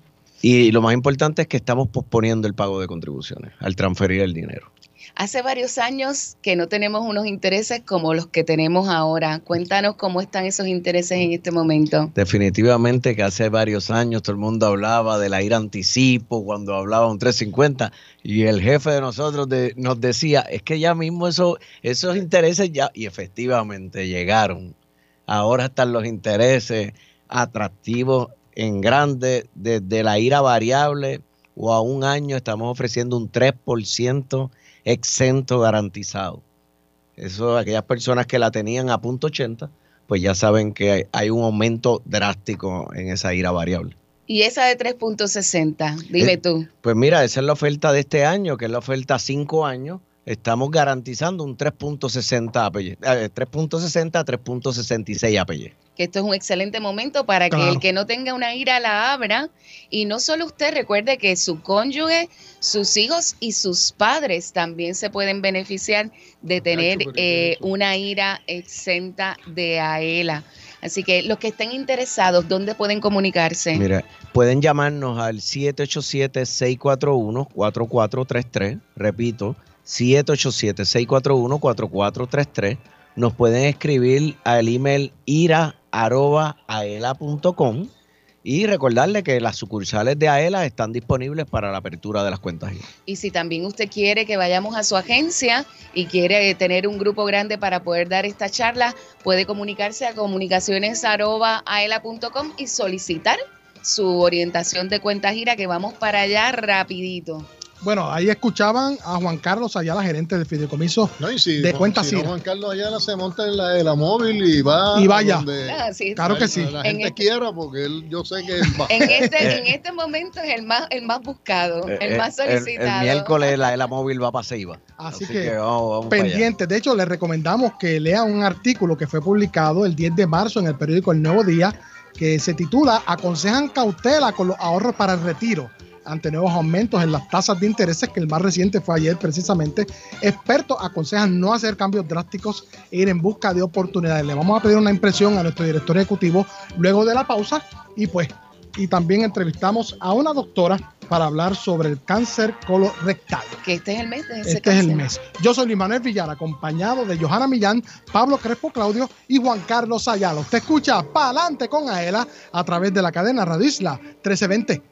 Y lo más importante es que estamos posponiendo el pago de contribuciones al transferir el dinero. Hace varios años que no tenemos unos intereses como los que tenemos ahora. Cuéntanos cómo están esos intereses en este momento. Definitivamente que hace varios años todo el mundo hablaba de la ir anticipo, cuando hablaba un 350, y el jefe de nosotros nos decía, es que ya mismo eso, esos intereses ya, y efectivamente llegaron. Ahora están los intereses atractivos en grande, desde la ira variable o a un año estamos ofreciendo un 3% exento garantizado. Eso, aquellas personas que la tenían a punto 80, pues ya saben que hay, hay un aumento drástico en esa ira variable. Y esa de 3.60, dime Eh, tú. Pues mira, esa es la oferta de este año, que es la oferta a 5 años. Estamos garantizando un 3.60 APY, eh, 3.60 a 3.66 APY. que esto es un excelente momento para que Claro. el que no tenga una ira la abra. Y no solo usted, recuerde que su cónyuge, sus hijos y sus padres también se pueden beneficiar de tener pero ¿qué eh, una ira exenta de AELA. Así que los que estén interesados, ¿dónde pueden comunicarse? Mira, pueden llamarnos al 787-641-4433. Repito, 787-641-4433. Nos pueden escribir al email ira.aela.com y recordarle que las sucursales de AELA están disponibles para la apertura de las cuentas. Y si también usted quiere que vayamos a su agencia y quiere eh, tener un grupo grande para poder dar esta charla, puede comunicarse a comunicaciones.aela.com y solicitar su orientación de cuenta gira que vamos para allá rapidito. Bueno, ahí escuchaban a Juan Carlos Ayala, gerente del fideicomiso No, y si, de Juan- cuentas si no. Juan Carlos Ayala se monta en la, en la móvil y va Y vaya. donde Ah, sí, Claro que sí. la En gente este- quiera, porque él, yo sé que él va. En este, [laughs] en este momento es el más, el más buscado, el más Eh, el, solicitado. miércoles la AELA móvil va para Ceiba. Así, que, vamos, vamos para allá. pendiente. De hecho, les recomendamos que lean un artículo que fue publicado el 10 de marzo en el periódico El Nuevo Día, que se titula Aconsejan cautela con los ahorros para el retiro ante nuevos aumentos en las tasas de intereses, que el más reciente fue ayer precisamente. Expertos aconsejan no hacer cambios drásticos e ir en busca de oportunidades. Le vamos a pedir una impresión a nuestro director ejecutivo luego de la pausa y pues, y también entrevistamos a una doctora para hablar sobre el cáncer colorectal. Que este es el mes de ese Este es el mes. Yo soy Luis Manuel Villar, acompañado de Johanna Millán, Pablo Crespo Claudio y Juan Carlos Ayala. Usted escucha Pa'lante con Aela a través de la cadena Radio Isla 1320.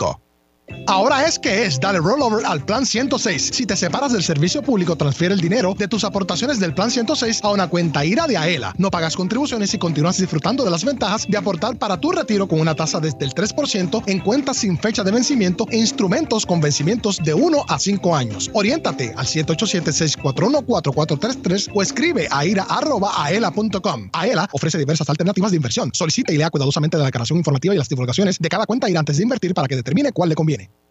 Francisco Ahora es que es, dale rollover al plan 106. Si te separas del servicio público, transfiere el dinero de tus aportaciones del plan 106 a una cuenta IRA de AELA. No pagas contribuciones y continúas disfrutando de las ventajas de aportar para tu retiro con una tasa desde el 3% en cuentas sin fecha de vencimiento e instrumentos con vencimientos de 1 a 5 años. Oriéntate al 787-641-4433 o escribe a ira.aela.com. AELA ofrece diversas alternativas de inversión. Solicita y lea cuidadosamente la declaración informativa y las divulgaciones de cada cuenta IRA antes de invertir para que determine cuál le conviene. beginning.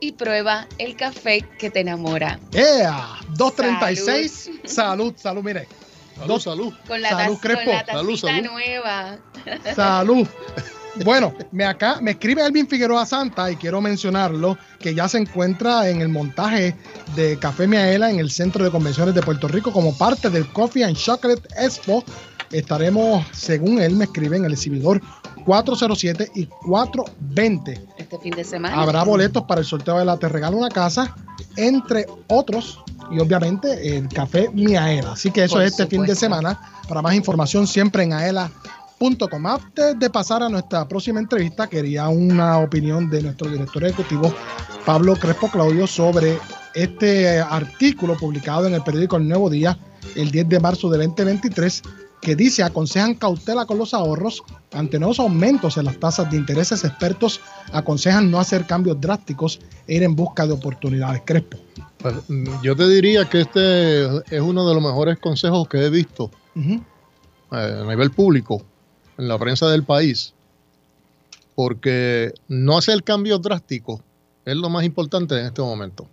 y prueba el café que te enamora. ¡Ea! 236. Salud, salud, mire. Salud, salud. Con la, Salud, Crespo. con la Salud, salud. nueva. Salud. [laughs] Bueno, me acá me escribe Elvin Figueroa Santa y quiero mencionarlo que ya se encuentra en el montaje de Café Miaela en el Centro de Convenciones de Puerto Rico como parte del Coffee and Chocolate Expo. Estaremos, según él me escribe, en el exhibidor 407 y 420. Este fin de semana. Habrá boletos para el sorteo de la Te Regalo una Casa, entre otros, y obviamente el Café Miaela. Así que eso Por es este fin de semana. Para más información, siempre en aela.com. Antes de pasar a nuestra próxima entrevista, quería una opinión de nuestro director ejecutivo, Pablo Crespo Claudio, sobre este artículo publicado en el periódico El Nuevo Día el 10 de marzo de 2023 que dice aconsejan cautela con los ahorros ante nuevos aumentos en las tasas de intereses. Expertos aconsejan no hacer cambios drásticos e ir en busca de oportunidades. Crespo. Pues, mm, yo te diría que este es uno de los mejores consejos que he visto eh, a nivel público en la prensa del país, porque no hacer cambios drásticos es lo más importante en este momento.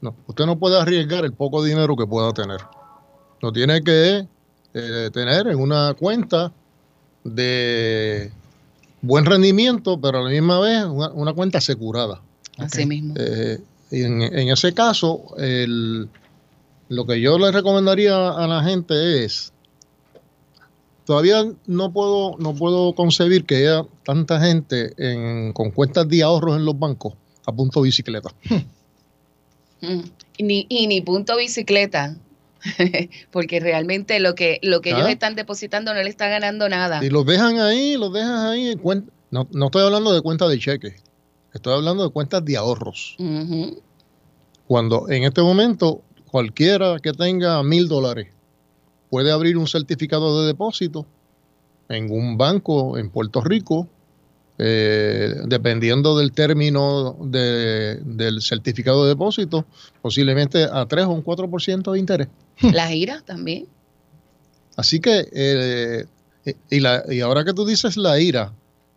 No, usted no puede arriesgar el poco dinero que pueda tener. Lo tiene que eh, tener en una cuenta de buen rendimiento, pero a la misma vez una, una cuenta asegurada. Así mismo. Eh, en, en ese caso, el- lo que yo le recomendaría a la gente es, todavía no puedo, no puedo concebir que haya tanta gente en- con cuentas de ahorros en los bancos a punto bicicleta. Mm. Y ni, y ni punto bicicleta. [laughs] Porque realmente lo que, lo que ellos Ah. están depositando no le está ganando nada. Y los dejan ahí, los dejan ahí en cuenta. No, no estoy hablando de cuentas de cheques, estoy hablando de cuentas de ahorros. Cuando en este momento cualquiera que tenga mil dólares puede abrir un certificado de depósito en un banco en Puerto Rico, eh, dependiendo del término de- del certificado de depósito, posiblemente a 3 o un 4% de interés. Las giras también. Así que, eh, y, la- y ahora que tú dices la IRA,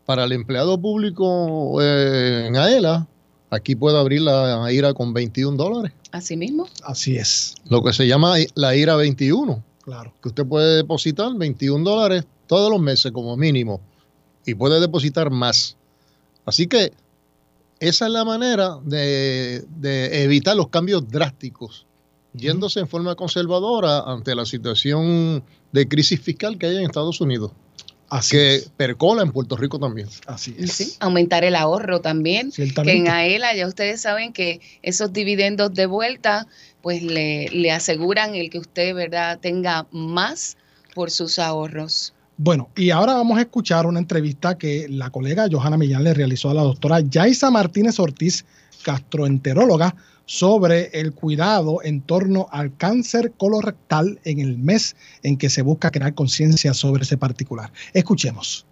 para el empleado público eh, en AELA, aquí puede abrir la IRA con 21 dólares. Así mismo. Así es. Lo que se llama la IRA 21. Claro. que usted puede depositar 21 dólares todos los meses como mínimo y puede depositar más. Así que esa es la manera de, de evitar los cambios drásticos, yéndose en forma conservadora ante la situación de crisis fiscal que hay en Estados Unidos, Así que es. percola en Puerto Rico también. Así es. sí, aumentar el ahorro también. Que en AELA ya ustedes saben que esos dividendos de vuelta pues le, le aseguran el que usted, ¿verdad?, tenga más por sus ahorros. Bueno, y ahora vamos a escuchar una entrevista que la colega Johanna Millán le realizó a la doctora Yaisa Martínez Ortiz, gastroenteróloga, sobre el cuidado en torno al cáncer colorectal en el mes en que se busca crear conciencia sobre ese particular. Escuchemos.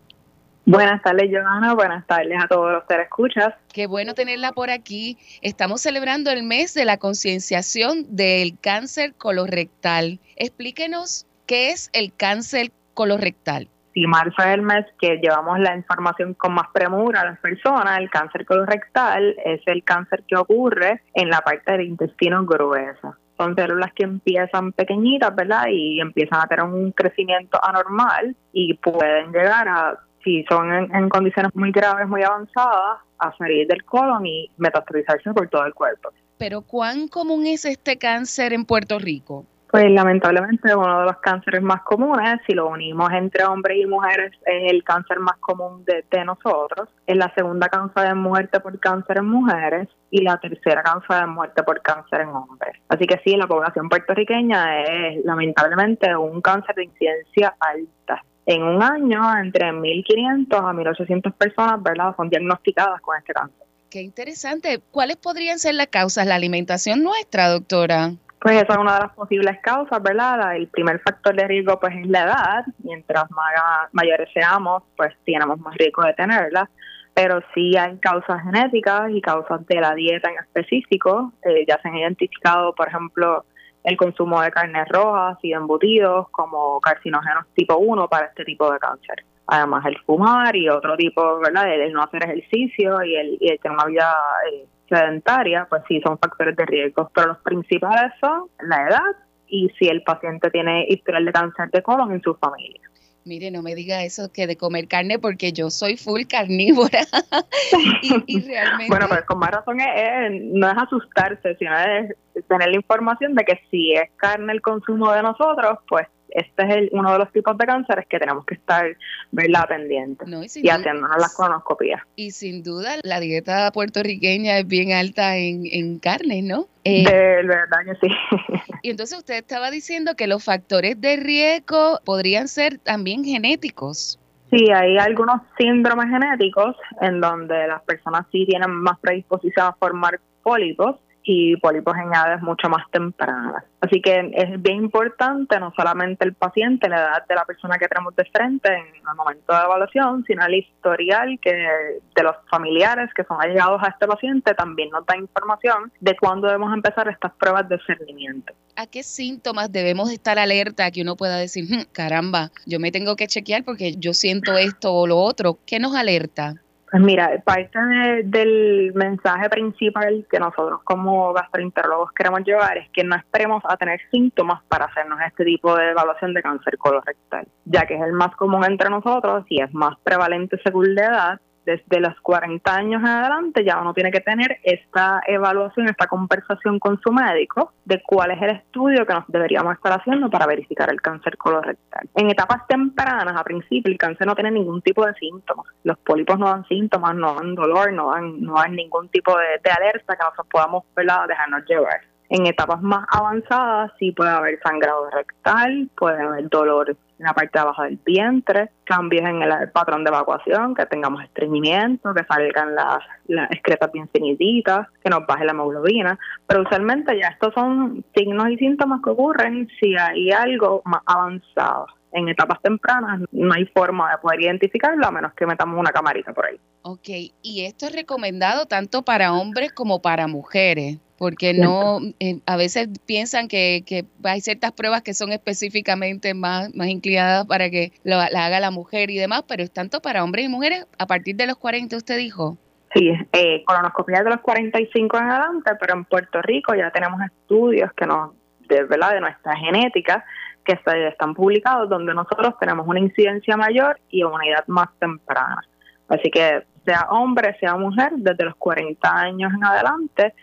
Buenas tardes, Johanna. Buenas tardes a todos los que escuchas. Qué bueno tenerla por aquí. Estamos celebrando el mes de la concienciación del cáncer colorectal. Explíquenos qué es el cáncer colorectal. Si marzo es el mes que llevamos la información con más premura a las personas, el cáncer colorectal es el cáncer que ocurre en la parte del intestino gruesa. Son células que empiezan pequeñitas, ¿verdad? Y empiezan a tener un crecimiento anormal y pueden llegar a, si son en, en condiciones muy graves, muy avanzadas, a salir del colon y metastatizarse por todo el cuerpo. Pero ¿cuán común es este cáncer en Puerto Rico? Pues lamentablemente uno de los cánceres más comunes, si lo unimos entre hombres y mujeres, es el cáncer más común de, de nosotros. Es la segunda causa de muerte por cáncer en mujeres y la tercera causa de muerte por cáncer en hombres. Así que sí, la población puertorriqueña es lamentablemente un cáncer de incidencia alta. En un año, entre 1.500 a 1.800 personas, ¿verdad?, son diagnosticadas con este cáncer. Qué interesante. ¿Cuáles podrían ser las causas? La alimentación nuestra, doctora. Pues esa es una de las posibles causas, ¿verdad? El primer factor de riesgo pues es la edad. Mientras más mayores seamos, pues tenemos más riesgo de tenerla. Pero sí hay causas genéticas y causas de la dieta en específico. Eh, ya se han identificado, por ejemplo, el consumo de carnes rojas y embutidos como carcinógenos tipo 1 para este tipo de cáncer. Además, el fumar y otro tipo, ¿verdad? El, el no hacer ejercicio y el, y el tener una vida eh, sedentaria, pues sí son factores de riesgo. Pero los principales son la edad y si el paciente tiene historial de cáncer de colon en su familia. Mire, no me diga eso que de comer carne porque yo soy full carnívora. [laughs] y, y realmente... Bueno, pues con más razón es- es- no es asustarse, sino es tener la información de que si es carne el consumo de nosotros, pues este es el, uno de los tipos de cánceres que tenemos que estar verla pendientes No, y y duda- haciéndonos las colonoscopías. Y sin duda la dieta puertorriqueña es bien alta en, en carnes, ¿no? Eh, De verdad que sí. [laughs] y entonces usted estaba diciendo que los factores de riesgo podrían ser también genéticos. Sí, hay algunos síndromes genéticos en donde las personas sí tienen más predisposición a formar pólipos y pólipos en edades mucho más tempranas. Así que es bien importante no solamente el paciente, la edad de la persona que tenemos de frente en el momento de evaluación, sino el historial que de los familiares que son allegados a este paciente también nos da información de cuándo debemos empezar estas pruebas de discernimiento. ¿A qué síntomas debemos estar alerta que uno pueda decir, "Hmm, caramba, yo me tengo que chequear porque yo siento esto o lo otro? ¿Qué nos alerta? Pues mira, parte de- del mensaje principal que nosotros como gastroenterólogos queremos llevar es que no esperemos a tener síntomas para hacernos este tipo de evaluación de cáncer colorectal, ya que es el más común entre nosotros y es más prevalente según la edad. Desde los 40 años en adelante ya uno tiene que tener esta evaluación, esta conversación con su médico de cuál es el estudio que nos deberíamos estar haciendo para verificar el cáncer colorectal. En etapas tempranas, a principio, el cáncer no tiene ningún tipo de síntomas. Los pólipos no dan síntomas, no dan dolor, no dan, no dan ningún tipo de, alerta que nosotros podamos dejarnos llevar. En etapas más avanzadas sí puede haber sangrado rectal, puede haber dolor en la parte de abajo del vientre, cambios en el, patrón de evacuación, que tengamos estreñimiento, que salgan las, las excretas bien finititas, que nos baje la hemoglobina, pero usualmente ya estos son signos y síntomas que ocurren si hay algo más avanzado. En etapas tempranas no hay forma de poder identificarlo a menos que metamos una camarita por ahí. Ok, y esto es recomendado tanto para hombres como para mujeres, porque no, eh, a veces piensan que, que hay ciertas pruebas que son específicamente más, más inclinadas para que lo- la haga la mujer y demás, pero es tanto para hombres y mujeres a partir de los 40, usted dijo. Sí, eh, colonoscopia de los 45 en adelante, pero en Puerto Rico ya tenemos estudios que nos, de verdad, de nuestra genética, que están publicados donde nosotros tenemos una incidencia mayor y una edad más temprana. Así que sea hombre, sea mujer, desde los 40 años en adelante,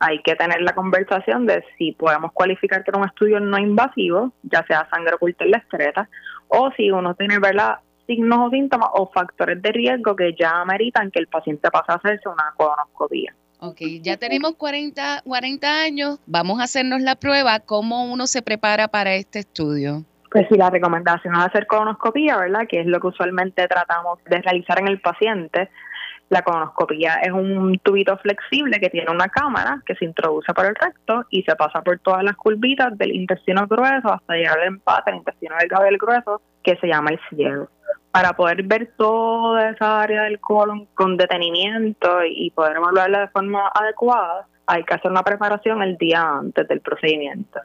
hay que tener la conversación de si podemos cualificar para un estudio no invasivo, ya sea sangre oculta en la excreta, o si uno tiene ¿verdad? signos o síntomas o factores de riesgo que ya ameritan que el paciente pase a hacerse una colonoscopia. Ok, ya tenemos 40, 40 años, vamos a hacernos la prueba. ¿Cómo uno se prepara para este estudio? Pues si la recomendación es hacer colonoscopia, ¿verdad? Que es lo que usualmente tratamos de realizar en el paciente. La colonoscopia es un tubito flexible que tiene una cámara que se introduce por el recto y se pasa por todas las curvitas del intestino grueso hasta llegar al empate, el intestino delgado y grueso, que se llama el ciego. Para poder ver toda esa área del colon con detenimiento y poder evaluarla de forma adecuada, hay que hacer una preparación el día antes del procedimiento.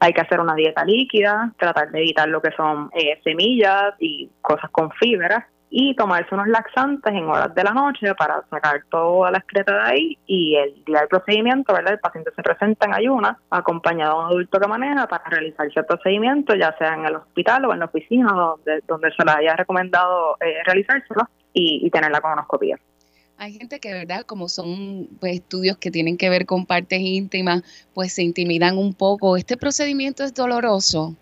Hay que hacer una dieta líquida, tratar de evitar lo que son eh, semillas y cosas con fibra y tomarse unos laxantes en horas de la noche para sacar toda la excreta de ahí y el día del procedimiento, ¿verdad? El paciente se presenta en ayunas acompañado de un adulto que maneja para realizarse el procedimiento, ya sea en el hospital o en la oficina donde, donde se le haya recomendado eh, realizárselo y, y tener la colonoscopia. Hay gente que, ¿verdad? Como son pues, estudios que tienen que ver con partes íntimas, pues se intimidan un poco. ¿Este procedimiento es doloroso?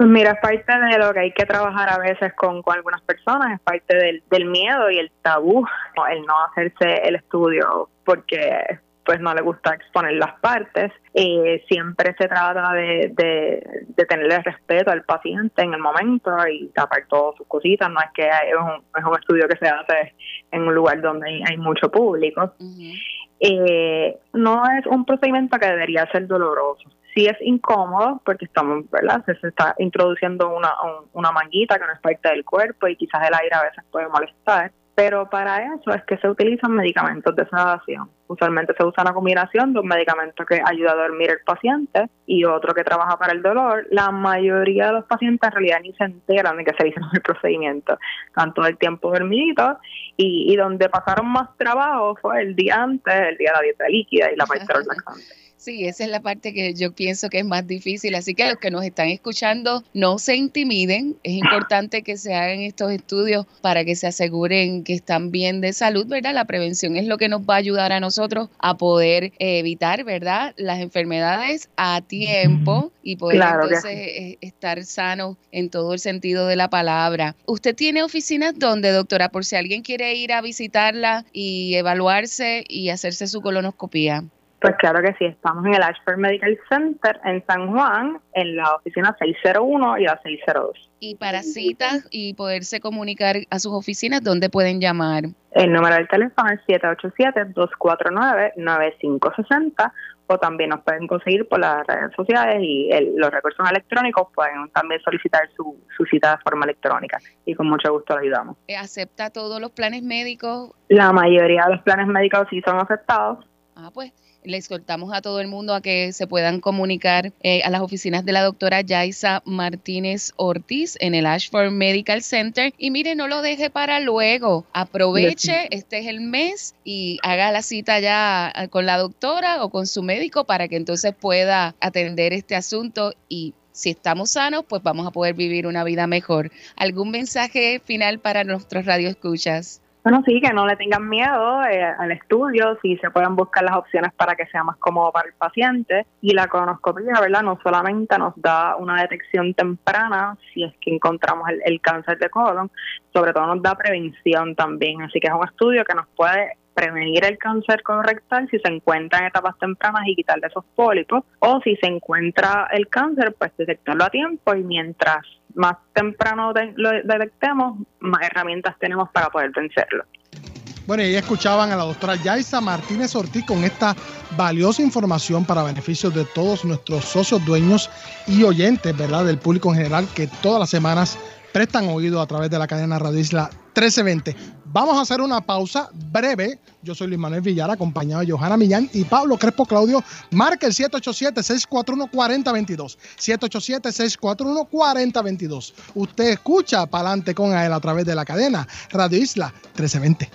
Pues mira, es parte de lo que hay que trabajar a veces con, con algunas personas, es parte del, del miedo y el tabú, el no hacerse el estudio porque pues no le gusta exponer las partes. Eh, siempre se trata de, de, de tenerle respeto al paciente en el momento y tapar todas sus cositas. No es que es un, es un estudio que se hace en un lugar donde hay, hay mucho público. Eh, no es un procedimiento que debería ser doloroso. Sí es incómodo porque estamos, ¿verdad? Se, se está introduciendo una, un- una manguita que no es parte del cuerpo y quizás el aire a veces puede molestar. Pero para eso es que se utilizan medicamentos de sedación. Usualmente se usa una combinación de un medicamento que ayuda a dormir el paciente y otro que trabaja para el dolor. La mayoría de los pacientes en realidad ni se enteran de que se hizo el procedimiento. Están todo el tiempo dormidos y, y donde pasaron más trabajo fue el día antes, el día de la dieta líquida y la parte de los laxantes. Sí, esa es la parte que yo pienso que es más difícil. Así que a los que nos están escuchando, no se intimiden. Es importante que se hagan estos estudios para que se aseguren que están bien de salud, ¿verdad? La prevención es lo que nos va a ayudar a nosotros a poder eh, evitar, ¿verdad? Las enfermedades a tiempo y poder Claro entonces eh, estar sanos en todo el sentido de la palabra. ¿Usted tiene oficinas donde, doctora, por si alguien quiere ir a visitarla y evaluarse y hacerse su colonoscopía? Pues claro que sí, estamos en el Ashford Medical Center en San Juan, en la oficina 601 y la 602. Y para citas y poderse comunicar a sus oficinas, ¿dónde pueden llamar? El número del teléfono es 787-249-9560 o también nos pueden conseguir por las redes sociales y el- los recursos electrónicos pueden también solicitar su, su cita de forma electrónica y con mucho gusto lo ayudamos. Eh, ¿Acepta todos los planes médicos? La mayoría de los planes médicos sí son aceptados. Ah, pues le exhortamos a todo el mundo a que se puedan comunicar eh, a las oficinas de la doctora Yaisa Martínez Ortiz en el Ashford Medical Center. Y mire, no lo deje para luego. Aproveche, este es el mes y haga la cita ya eh, con la doctora o con su médico para que entonces pueda atender este asunto y si estamos sanos, pues vamos a poder vivir una vida mejor. ¿Algún mensaje final para nuestros radioescuchas? Bueno, sí, que no le tengan miedo eh, al estudio, si se pueden buscar las opciones para que sea más cómodo para el paciente. Y la colonoscopia, ¿verdad? No solamente nos da una detección temprana, si es que encontramos el, el cáncer de colon, sobre todo nos da prevención también. Así que es un estudio que nos puede prevenir el cáncer colorectal si se encuentra en etapas tempranas y quitarle esos pólipos, o si se encuentra el cáncer, pues detectarlo a tiempo y mientras más temprano lo detectemos, más herramientas tenemos para poder vencerlo. Bueno, y escuchaban a la doctora Yaisa Martínez Ortiz con esta valiosa información para beneficio de todos nuestros socios, dueños y oyentes, ¿verdad? Del público en general que todas las semanas prestan oído a través de la cadena Radio Isla 1320. Vamos a hacer una pausa breve. Yo soy Luis Manuel Villar, acompañado de Johanna Millán y Pablo Crespo Claudio. Marca el 787-641-4022. 787-641-4022. Usted escucha para adelante con él a través de la cadena Radio Isla 1320.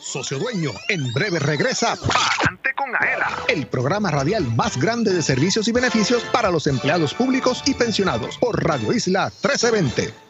Socio Dueño, en breve regresa Pa'lante con AELA, el programa radial más grande de servicios y beneficios para los empleados públicos y pensionados por Radio Isla 1320.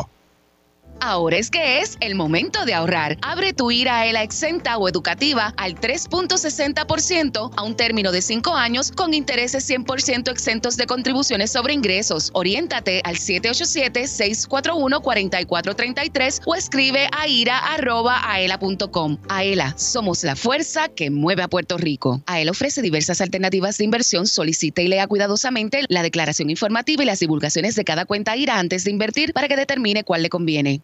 Ahora es que es el momento de ahorrar. Abre tu IRA ELA exenta o educativa al 3.60% a un término de 5 años con intereses 100% exentos de contribuciones sobre ingresos. Oriéntate al 787-641-4433 o escribe a ira.aela.com. AELA, somos la fuerza que mueve a Puerto Rico. AELA ofrece diversas alternativas de inversión. Solicite y lea cuidadosamente la declaración informativa y las divulgaciones de cada cuenta IRA antes de invertir para que determine cuál le conviene.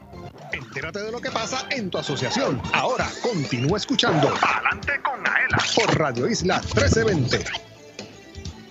Entérate de lo que pasa en tu asociación. Ahora continúa escuchando Adelante con Aela por Radio Isla 1320.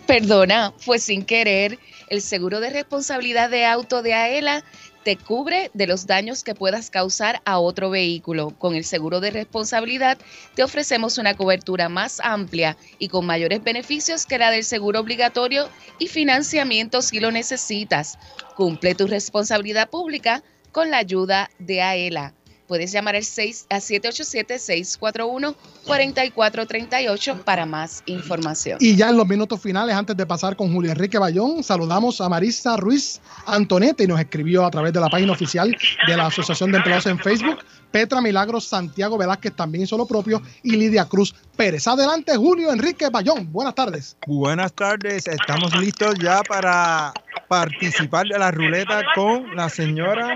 Perdona, fue sin querer. El seguro de responsabilidad de auto de AELA te cubre de los daños que puedas causar a otro vehículo. Con el seguro de responsabilidad te ofrecemos una cobertura más amplia y con mayores beneficios que la del seguro obligatorio y financiamiento si lo necesitas. Cumple tu responsabilidad pública con la ayuda de AELA. Puedes llamar al 6 a 787-641-4438 para más información. Y ya en los minutos finales, antes de pasar con Julio Enrique Bayón, saludamos a Marisa Ruiz Antonete y nos escribió a través de la página oficial de la Asociación de Empleados en Facebook. Petra Milagros Santiago Velázquez también hizo lo propio y Lidia Cruz Pérez. Adelante, Julio Enrique Bayón. Buenas tardes. Buenas tardes, estamos listos ya para participar de la ruleta con la señora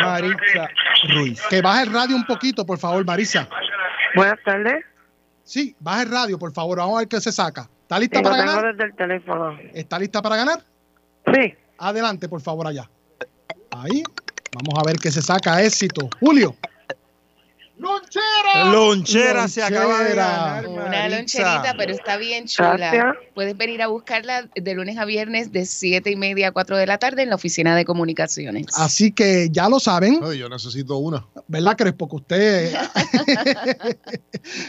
Marisa Ruiz. Que baje el radio un poquito, por favor, Marisa. Buenas tardes. Sí, baje el radio, por favor. Vamos a ver qué se saca. ¿Está lista Sí, para ganar? desde el teléfono. ¿Está lista para ganar? Sí. Adelante, por favor, allá. Ahí. Vamos a ver qué se saca. Éxito. Julio. ¡Lonchera! Lonchera se acaba de ganar. Una loncherita, pero está bien chula. Gracias. Puedes venir a buscarla de lunes a viernes de 7 y media a 4 de la tarde en la oficina de comunicaciones. Así que ya lo saben, Ay, yo necesito una. ¿verdad, Crespo? Que usted, [laughs]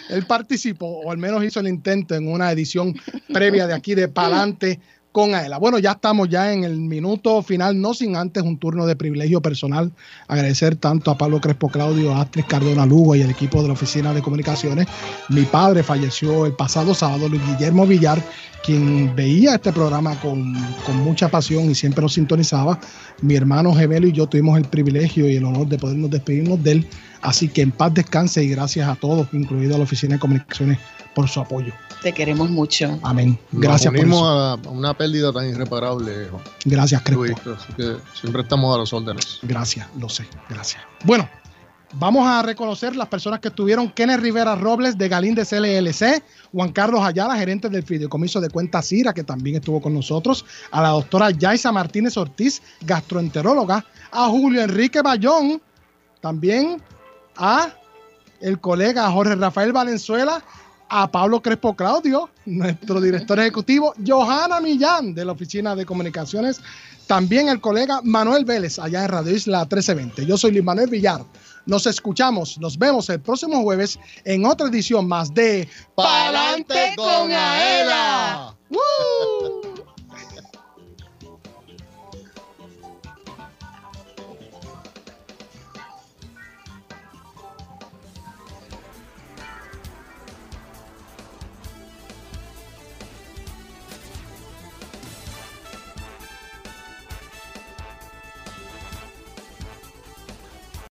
él participó, o al menos hizo el intento en una edición previa de aquí de Palante con Aela. Bueno, ya estamos ya en el minuto final, no sin antes un turno de privilegio personal. Agradecer tanto a Pablo Crespo Claudio, a Astrid Cardona Lugo y el equipo de la Oficina de Comunicaciones. Mi padre falleció el pasado sábado, Luis Guillermo Villar, quien veía este programa con, con mucha pasión y siempre lo sintonizaba. Mi hermano Gemelo y yo tuvimos el privilegio y el honor de podernos despedirnos de él. Así que en paz descanse y gracias a todos, incluido a la Oficina de Comunicaciones, por su apoyo. Te queremos mucho. Amén. Nos Gracias por eso. a, a una pérdida tan irreparable, Juan Gracias, Crespo. Luis, así que siempre estamos a los órdenes. Gracias, lo sé, gracias. Bueno, vamos a reconocer las personas que estuvieron. Kenneth Rivera Robles de Galíndez LLC, Juan Carlos Ayala, gerente del Fideicomiso de Cuentas Cira, que también estuvo con nosotros, a la doctora Yaisa Martínez Ortiz, gastroenteróloga, a Julio Enrique Bayón, también a el colega Jorge Rafael Valenzuela, a Pablo Crespo Claudio, nuestro director ejecutivo, Johanna Millán de la Oficina de Comunicaciones, también el colega Manuel Vélez allá en Radio Isla 1320. Yo soy Luis Manuel Villar. Nos escuchamos, nos vemos el próximo jueves en otra edición más de Pa'lante con Aela. ¡Woo!